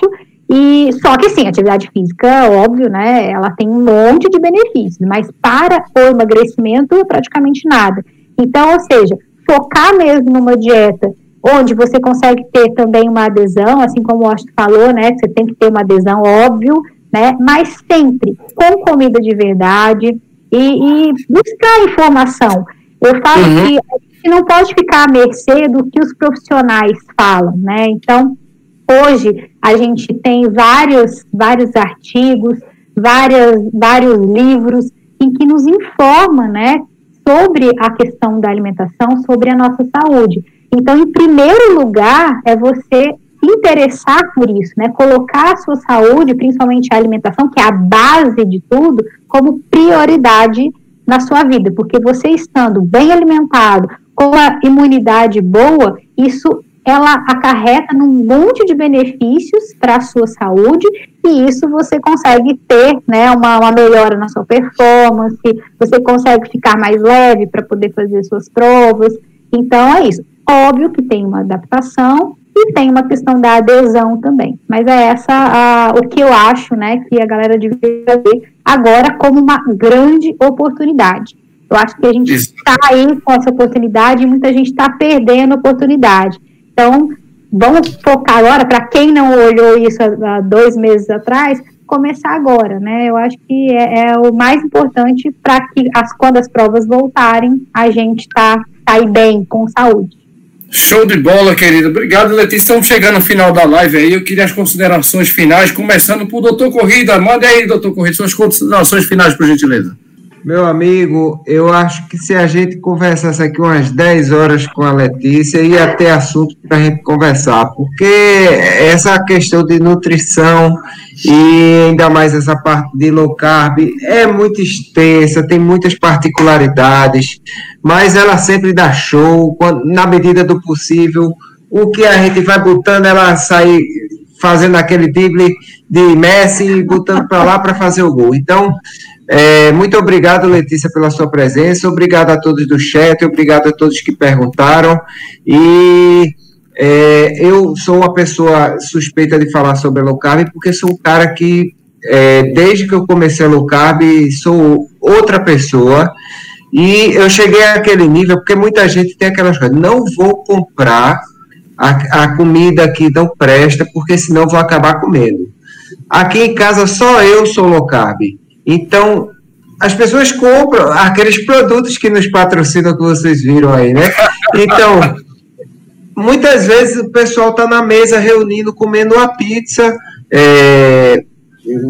E só que sim, atividade física, óbvio, né? Ela tem um monte de benefícios, mas para o emagrecimento praticamente nada. Então, ou seja, focar mesmo numa dieta onde você consegue ter também uma adesão, assim como o Austin falou, né? Você tem que ter uma adesão, óbvio, né? Mas sempre com comida de verdade e, e buscar informação. Eu falo uhum. que gente não pode ficar à mercê do que os profissionais falam, né? Então, hoje a gente tem vários, vários artigos, várias, vários livros em que nos informa, né, sobre a questão da alimentação, sobre a nossa saúde. Então, em primeiro lugar, é você interessar por isso, né? Colocar a sua saúde, principalmente a alimentação, que é a base de tudo, como prioridade na sua vida, porque você estando bem alimentado, com a imunidade boa, isso ela acarreta num monte de benefícios para a sua saúde e isso você consegue ter né, uma, uma melhora na sua performance, você consegue ficar mais leve para poder fazer suas provas. Então é isso. Óbvio que tem uma adaptação e tem uma questão da adesão também. Mas é essa a, o que eu acho né, que a galera devia ver agora como uma grande oportunidade. Eu acho que a gente está aí com essa oportunidade e muita gente está perdendo a oportunidade. Então, vamos focar agora, para quem não olhou isso há, dois meses atrás, começar agora, né? Eu acho que é, é o mais importante para que as, quando as provas voltarem, a gente tá, tá aí bem, com saúde. Show de bola, querida. Obrigado, Letícia. Estamos chegando ao final da live aí. Eu queria as considerações finais, começando por doutor Corrida. Manda aí, doutor Corrida, suas considerações finais, por gentileza. Meu amigo, eu acho que se a gente conversasse aqui umas 10 horas com a Letícia, ia ter assunto para a gente conversar, porque essa questão de nutrição e ainda mais essa parte de low carb é muito extensa, tem muitas particularidades, mas ela sempre dá show, na medida do possível. O que a gente vai botando, ela sai fazendo aquele drible de Messi e botando para lá para fazer o gol. Então, é, muito obrigado, Letícia, pela sua presença. Obrigado a todos do chat, obrigado a todos que perguntaram. E é, eu sou uma pessoa suspeita de falar sobre a low carb, porque sou um cara que, é, desde que eu comecei a low carb, sou outra pessoa. E eu cheguei àquele nível, porque muita gente tem aquelas coisas, não vou comprar a, a comida que não presta, porque senão vou acabar comendo. Aqui em casa só eu sou low carb. Então, as pessoas compram aqueles produtos que nos patrocinam que vocês viram aí, né? Então, muitas vezes o pessoal está na mesa reunindo, comendo uma pizza é,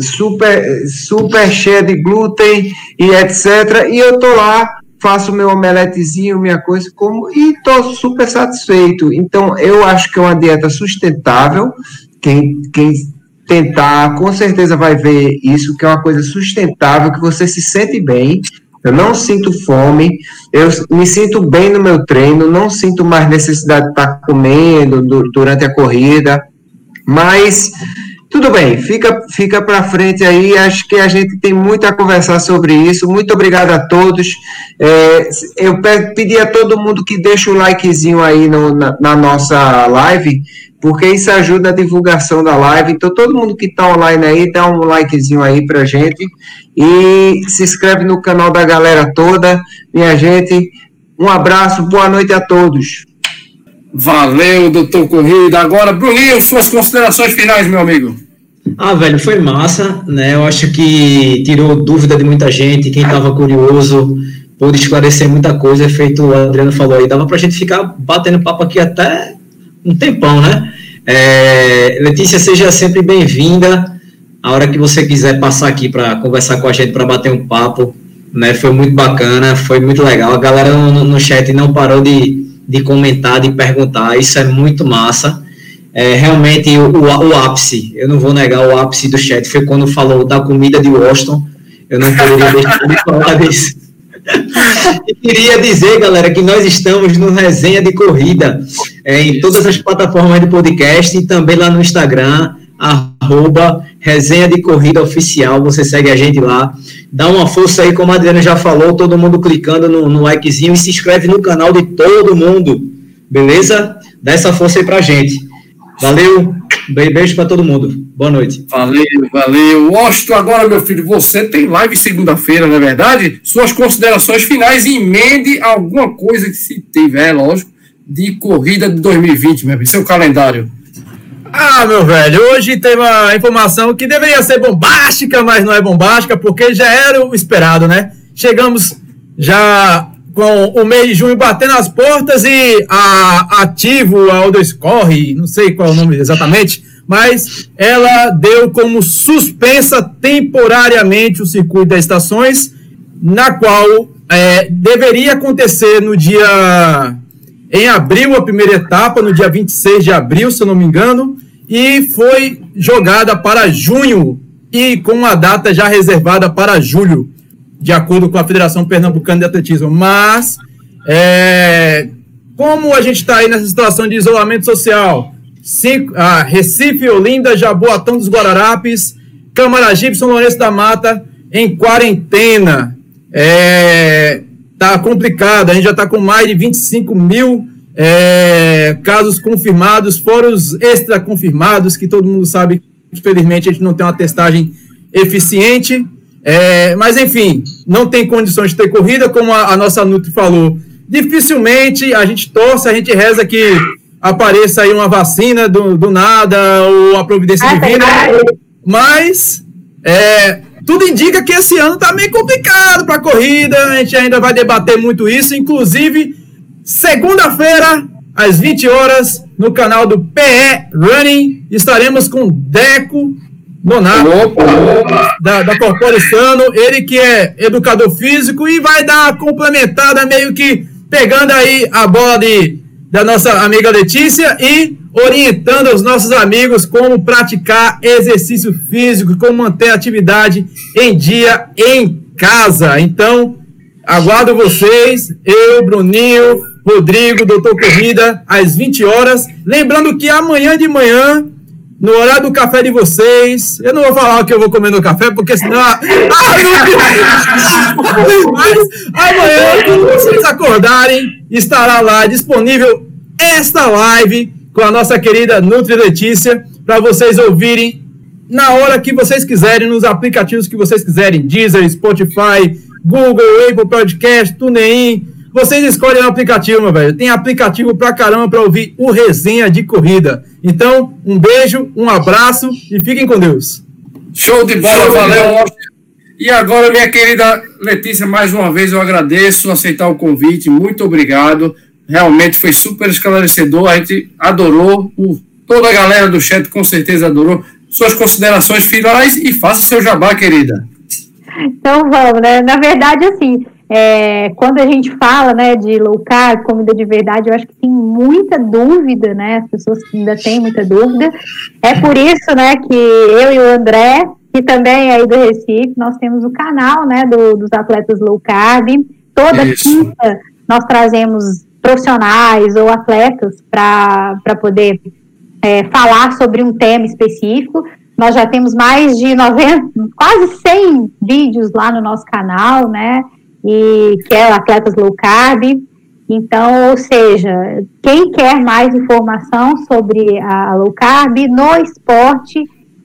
super, super cheia de glúten e etc. E eu tô lá, faço meu omeletezinho, minha coisa, como e tô super satisfeito. Então, eu acho que é uma dieta sustentável. Quem, quem tentar, com certeza vai ver isso, que é uma coisa sustentável, que você se sente bem. Eu não sinto fome, eu me sinto bem no meu treino, não sinto mais necessidade de estar comendo durante a corrida, mas tudo bem, fica, fica para frente aí. Acho que a gente tem muito a conversar sobre isso. Muito obrigado a todos. É, eu pedi a todo mundo que deixe o likezinho aí no, na, na, nossa live, porque isso ajuda a divulgação da live. Então, todo mundo que está online aí, dá um likezinho aí pra gente e se inscreve no canal da galera toda. Minha gente, um abraço, boa noite a todos. Valeu, doutor Corrida. Agora, Bruninho, suas considerações finais, meu amigo. Ah, velho, foi massa, né? Eu acho que tirou dúvida de muita gente, quem estava curioso, pôde esclarecer muita coisa, feito o Adriano falou aí, dava para a gente ficar batendo papo aqui até um tempão, né? É, Letícia, seja sempre bem-vinda. A hora que você quiser passar aqui para conversar com a gente, para bater um papo, né? Foi muito bacana, foi muito legal. A galera no, no chat não parou de, de comentar, de perguntar, isso é muito massa. É, realmente, o, o, ápice, eu não vou negar, o ápice do chat foi quando falou da comida de Washington. Eu não poderia deixar de falar disso. Queria dizer, galera, que nós estamos no Resenha de Corrida, é, em todas as plataformas de podcast e também lá no Instagram, arroba Resenha de Corrida Oficial. Você segue a gente lá. Dá uma força aí, como a Adriana já falou, todo mundo clicando no, no likezinho e se inscreve no canal de todo mundo. Beleza? Dá essa força aí pra gente. Valeu, beijo para todo mundo. Boa noite. Valeu, valeu. Washington, agora, meu filho, você tem live segunda-feira, não é verdade? Suas considerações finais e emende alguma coisa que se tiver, lógico, de corrida de 2020, meu filho, seu calendário. Ah, meu velho, hoje tem uma informação que deveria ser bombástica, mas não é bombástica, porque já era o esperado, né? Chegamos já com o mês de junho batendo as portas e a Ativo, a Odescorre, não sei qual é o nome exatamente, mas ela deu como suspensa temporariamente o circuito das estações, na qual é, deveria acontecer no dia. Em abril, a primeira etapa, no dia 26 de abril, se eu não me engano, e foi jogada para junho e com uma data já reservada para julho, de acordo com a Federação Pernambucana de Atletismo. Mas, é, como a gente está aí nessa situação de isolamento social, cinco, ah, Recife, Olinda, Jaboatão dos Guararapes, Camaragibe, São Lourenço da Mata, em quarentena. É, tá complicado, a gente já está com mais de 25 mil é, casos confirmados, fora os extra confirmados, que todo mundo sabe que, infelizmente, a gente não tem uma testagem eficiente. É, mas, enfim, não tem condições de ter corrida, como a, a nossa Nutri falou. Dificilmente a gente torce, a gente reza que apareça aí uma vacina do, do nada, ou a providência ah, divina. Mas é, tudo indica que esse ano está meio complicado para a corrida. A gente ainda vai debater muito isso. Inclusive, segunda-feira, às 20 horas, no canal do PE Running, estaremos com Deco Donato, da, da Corporiciano, ele que é educador físico e vai dar complementada, meio que pegando aí a bola de, da nossa amiga Letícia e orientando os nossos amigos como praticar exercício físico, como manter a atividade em dia em casa. Então, aguardo vocês, eu, Bruninho, Rodrigo, Doutor Corrida, às 20 horas. Lembrando que amanhã de manhã, no horário do café de vocês, eu não vou falar o que eu vou comer no café, porque senão. (laughs) Ah, Mas amanhã, quando vocês acordarem, estará lá disponível esta live com a nossa querida Nutri Letícia, para vocês ouvirem na hora que vocês quiserem, nos aplicativos que vocês quiserem, Deezer, Spotify, Google, Apple Podcast, TuneIn, vocês escolhem o aplicativo, meu velho. Tem aplicativo pra caramba para ouvir o Resenha de Corrida. Então, um beijo, um abraço e fiquem com Deus. Show de bola, Show valeu. De bola. E agora, minha querida Letícia, mais uma vez eu agradeço aceitar o convite. Muito obrigado realmente foi super esclarecedor, a gente adorou, o, toda a galera do chat com certeza adorou. Suas considerações finais e faça seu jabá, querida. Então vamos, né? Na verdade, assim, é, quando a gente fala né, de low carb, comida de verdade, eu acho que tem muita dúvida, né? As pessoas ainda têm muita dúvida. É por isso, né, que eu e o André, que também é aí do Recife, nós temos o canal, né, do, dos atletas low carb. Toda isso. quinta nós trazemos profissionais ou atletas para poder é, falar sobre um tema específico. Nós já temos mais de 90, quase 100 vídeos lá no nosso canal, né? E que é Atletas Low Carb. Então, ou seja, quem quer mais informação sobre a low carb no esporte,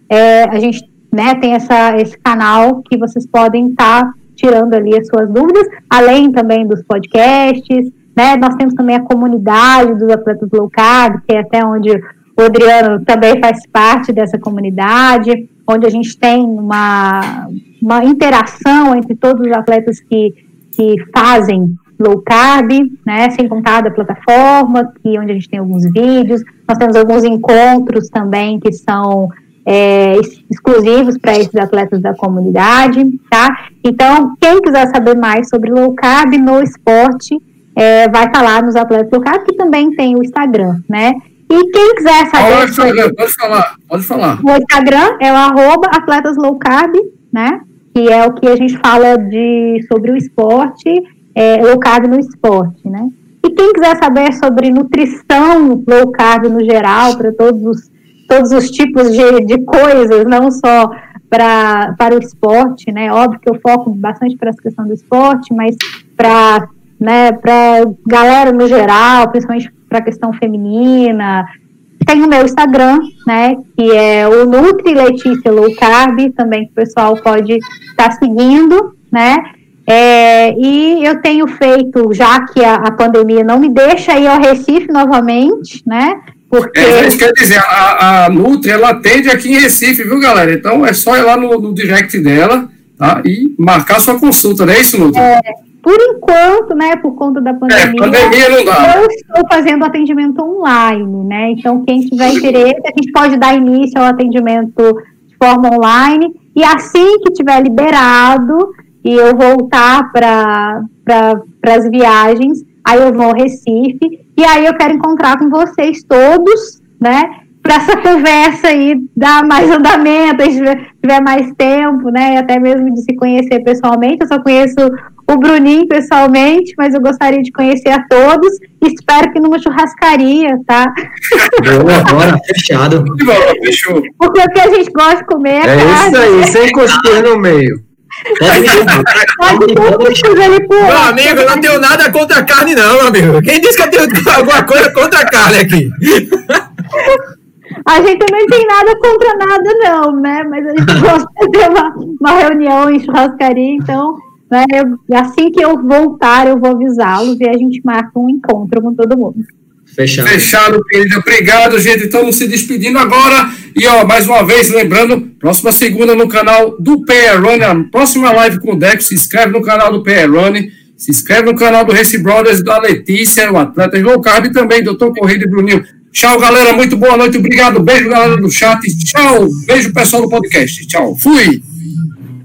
é, a gente né, tem essa, esse canal que vocês podem estar tá tirando ali as suas dúvidas, além também dos podcasts, né? Nós temos também a comunidade dos atletas low carb, que é até onde o Adriano também faz parte dessa comunidade, onde a gente tem uma, uma interação entre todos os atletas que, que fazem low carb, né, sem contar da plataforma, que onde a gente tem alguns vídeos, nós temos alguns encontros também que são é, exclusivos para esses atletas da comunidade, tá? Então, quem quiser saber mais sobre low carb no esporte, é, vai estar tá lá nos Atletas Locais, que também tem o Instagram, né? E quem quiser saber. O Instagram? Pode falar, pode falar. O Instagram é o arroba Atletas Low Carb, né? Que é o que a gente fala de, sobre o esporte, é, low carb no esporte, né? E quem quiser saber sobre nutrição low carb no geral, para todos os, todos os tipos de, de coisas, não só pra, para o esporte, né? Óbvio que eu foco bastante para essa questão do esporte, mas para né, para galera no geral, principalmente para a questão feminina. Tem o meu Instagram, né, que é o Nutri Letícia Low Carb, também que o pessoal pode estar tá seguindo, né, é, e eu tenho feito, já que a, a, pandemia não me deixa ir ao Recife novamente, né, porque... É, isso quer dizer, a, a Nutri, ela atende aqui em Recife, viu, galera? Então é só ir lá no, no direct dela, tá, e marcar sua consulta, não é isso, Nutri? É, por enquanto, né, por conta da pandemia, é, pandemia não dá. eu estou fazendo atendimento online, né? Então, quem tiver interesse, a gente pode dar início ao atendimento forma online. E assim que tiver liberado e eu voltar para as viagens. Aí eu vou ao Recife e aí eu quero encontrar com vocês todos, né? Para essa (laughs) conversa aí dar mais andamento, a gente tiver mais tempo, né? Até mesmo de se conhecer pessoalmente. Eu só conheço o Bruninho pessoalmente, mas eu gostaria de conhecer a todos. Espero que numa churrascaria, tá? Boa, bora, fechado. Fechou. Porque o que a gente gosta de comer é, é isso aí, sem costura no meio. Pode Meu amigo, eu não tenho nada contra a carne, não, meu amigo. Quem disse que eu tenho alguma coisa contra a carne aqui? A gente também tem nada contra nada, não, né? Mas a gente gosta de ter uma, uma reunião em churrascaria, então né? Eu, assim que eu voltar, eu vou avisá-los e a gente marca um encontro com todo mundo. Fechado. Fechado, querida. Obrigado, gente. Estamos se despedindo agora. E, ó, mais uma vez, lembrando, próxima segunda no canal do PR Run, a próxima live com o Deco. Se inscreve no canal do PR Run. Se inscreve no canal do Race Brothers, da Letícia, o atleta João Carb e também doutor Corrida e Bruninho. Tchau, galera. Muito boa noite. Obrigado. Beijo, galera do chat. Tchau. Beijo, pessoal do podcast. Tchau. Fui.